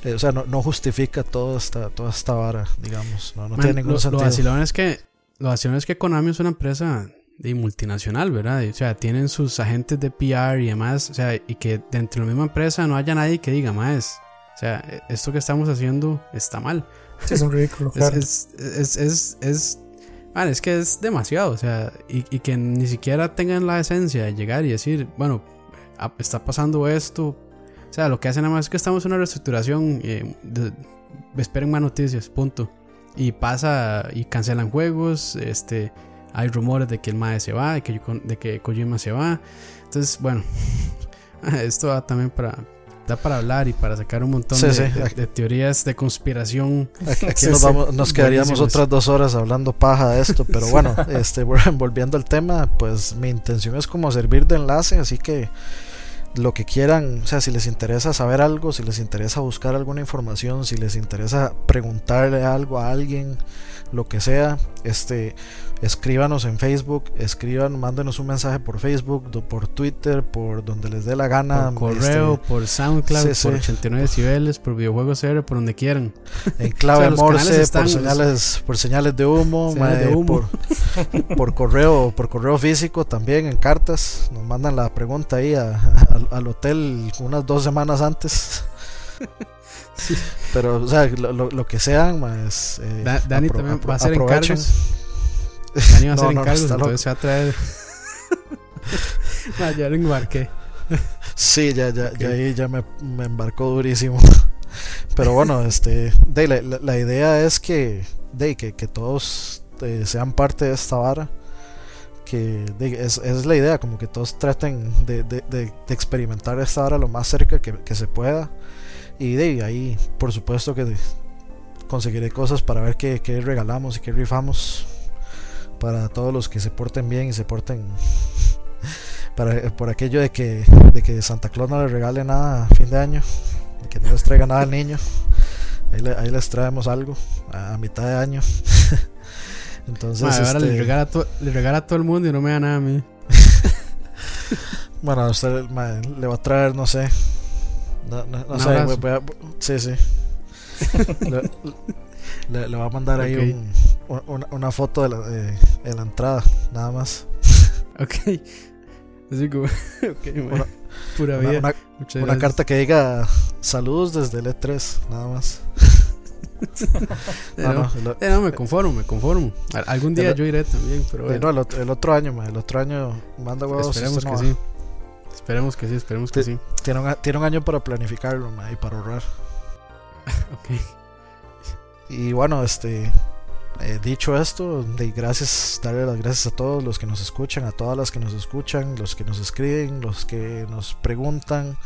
eh, o sea no, no justifica toda esta toda esta vara digamos no, no Man, tiene ningún lo, lo sentido vacilón es que lo vacilón es que Konami es una empresa de multinacional, ¿verdad? Y, o sea, tienen sus agentes de PR y demás, o sea, y que dentro de la misma empresa no haya nadie que diga más. O sea, esto que estamos haciendo está mal. Sí, es un ridículo, Es, claro. es, es, es, es- man, es que es demasiado, o sea, y, que ni siquiera tengan la esencia de llegar y decir, bueno, ah, está pasando esto. O sea, lo que hacen nada más es que estamos en una reestructuración, eh, esperen más noticias, punto. Y pasa y cancelan juegos, este, hay rumores de que el MAE se va, de que, de que Kojima se va. Entonces, bueno, esto da también para, da para hablar y para sacar un montón Sí, de, sí. de- de teorías de conspiración. Aquí nos, vamos, nos quedaríamos Buenísimos. otras dos horas hablando paja de esto, pero bueno, este, volviendo al tema, pues mi intención es como servir de enlace, así que lo que quieran, o sea, si les interesa saber algo, si les interesa buscar alguna información, si les interesa preguntarle algo a alguien, lo que sea, este, escríbanos en Facebook, escriban, mándenos un mensaje por Facebook, por Twitter, por donde les dé la gana, por correo, este, por SoundCloud, sí, sí. por 89 decibeles, por videojuegos por donde quieran. en clave O sea, Morse, están, por señales, por señales de humo, Señales de mae, humo. Por, por correo, por correo físico también en cartas. Nos mandan la pregunta ahí a- al- al hotel unas dos semanas antes. Pero, o sea, lo, lo- que sean, más. eh, Da- Dani también va a hacer aprovechen. Dani va a No, hacer no, no, encargos, loco. entonces se va a traer. Ah, ya lo embarqué. Sí, ya, ya, Ok. ya ahí ya me, me embarcó durísimo. Pero bueno, este, de, la, la- idea es que, de, que, que todos eh, sean parte de esta vara. Que de, es, es la idea, como que todos traten de, de- de- de experimentar esta vara lo más cerca que, que se pueda. Y de ahí, por supuesto que conseguiré cosas para ver qué, qué regalamos y qué rifamos. Para todos los que se porten bien y se porten para, por aquello de que, de que Santa Claus no les regale nada a fin de año, de que no les traiga nada al niño. Ahí, le- ahí les traemos algo a, a mitad de año. Entonces, Madre, ahora este, le, regala to- le regala a todo el mundo y no me da nada a mí. bueno, a usted le va a traer, no sé. No, no, sé, abrazo. voy a- sí, sí. le, le- le va a mandar ahí un- una, una foto de la, de- de la entrada, nada más. Ok. Así como. Ok, man. Una- Pura vida. una- una carta que diga saludos desde el E3, nada más. No, no, no, el- eh, no, me conformo, me conformo. Al- Algún día El- yo iré también, pero Eh, bueno, no, el, otro, el otro año, ma, el otro año manda huevos. esperemos que sí. Esperemos que sí, esperemos que sí. Tiene un, tiene un año para planificarlo ma, y para ahorrar. Ok. Y bueno, este eh, dicho esto, de gracias, darle las gracias a todos los que nos escuchan, a todas las que nos escuchan, los que nos escriben, los que nos preguntan,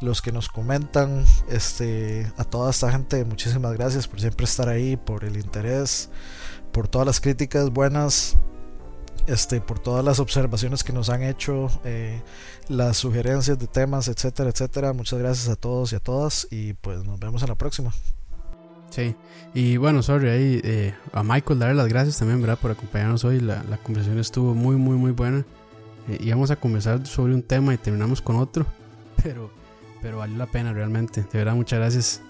los que nos comentan, este, a toda esta gente, muchísimas gracias por siempre estar ahí, por el interés, por todas las críticas buenas, este, por todas las observaciones que nos han hecho, eh, las sugerencias de temas, etcétera, etcétera. Muchas gracias a todos y a todas y pues nos vemos en la próxima. Sí. Y bueno, sorry, ahí eh, a Michael darle las gracias también, ¿verdad? Por acompañarnos hoy. La, la conversación estuvo muy, muy, muy buena. Eh, íbamos a conversar sobre un tema y terminamos con otro. Pero, pero valió la pena realmente. De verdad, muchas gracias.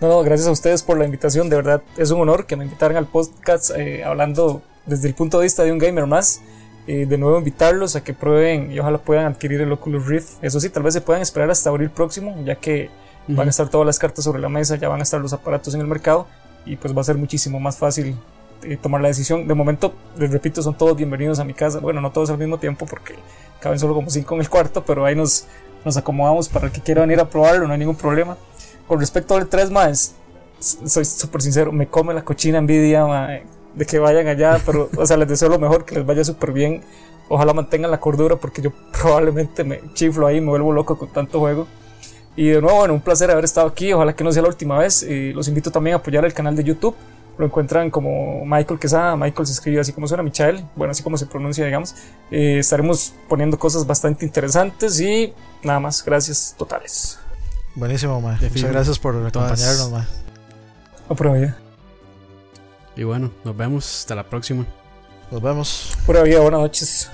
No, no, gracias a ustedes por la invitación. De verdad, es un honor que me invitaran al podcast eh, hablando desde el punto de vista de un gamer más. Eh, de nuevo, invitarlos a que prueben y ojalá puedan adquirir el Oculus Rift. Eso sí, tal vez se puedan esperar hasta abril próximo, ya que van a estar todas las cartas sobre la mesa, ya van a estar los aparatos en el mercado y pues va a ser muchísimo más fácil eh, tomar la decisión. De momento, les repito, son todos bienvenidos a mi casa. Bueno, no todos al mismo tiempo porque caben solo como cinco en el cuarto, pero ahí nos, nos acomodamos para el que quiera venir a probarlo, no hay ningún problema. Con respecto al 3 más, soy súper sincero, me come la cochina envidia mae, de que vayan allá, pero o sea, les deseo lo mejor, que les vaya súper bien. ojalá mantengan la cordura porque yo probablemente me chiflo ahí, me vuelvo loco con tanto juego. Y de nuevo, bueno, un placer haber estado aquí, ojalá que no sea la última vez. Y los invito también a apoyar el canal de YouTube. Lo encuentran como Michael Quesada. Michael se escribe así como suena, Michael. Bueno, así como se pronuncia, digamos. Eh, estaremos poniendo cosas bastante interesantes y nada más. Gracias totales. Buenísimo, ma. Muchas gracias por acompañarnos, ma. pura vida. Y bueno, nos vemos. Hasta la próxima. Nos vemos. Pura vida, buenas noches.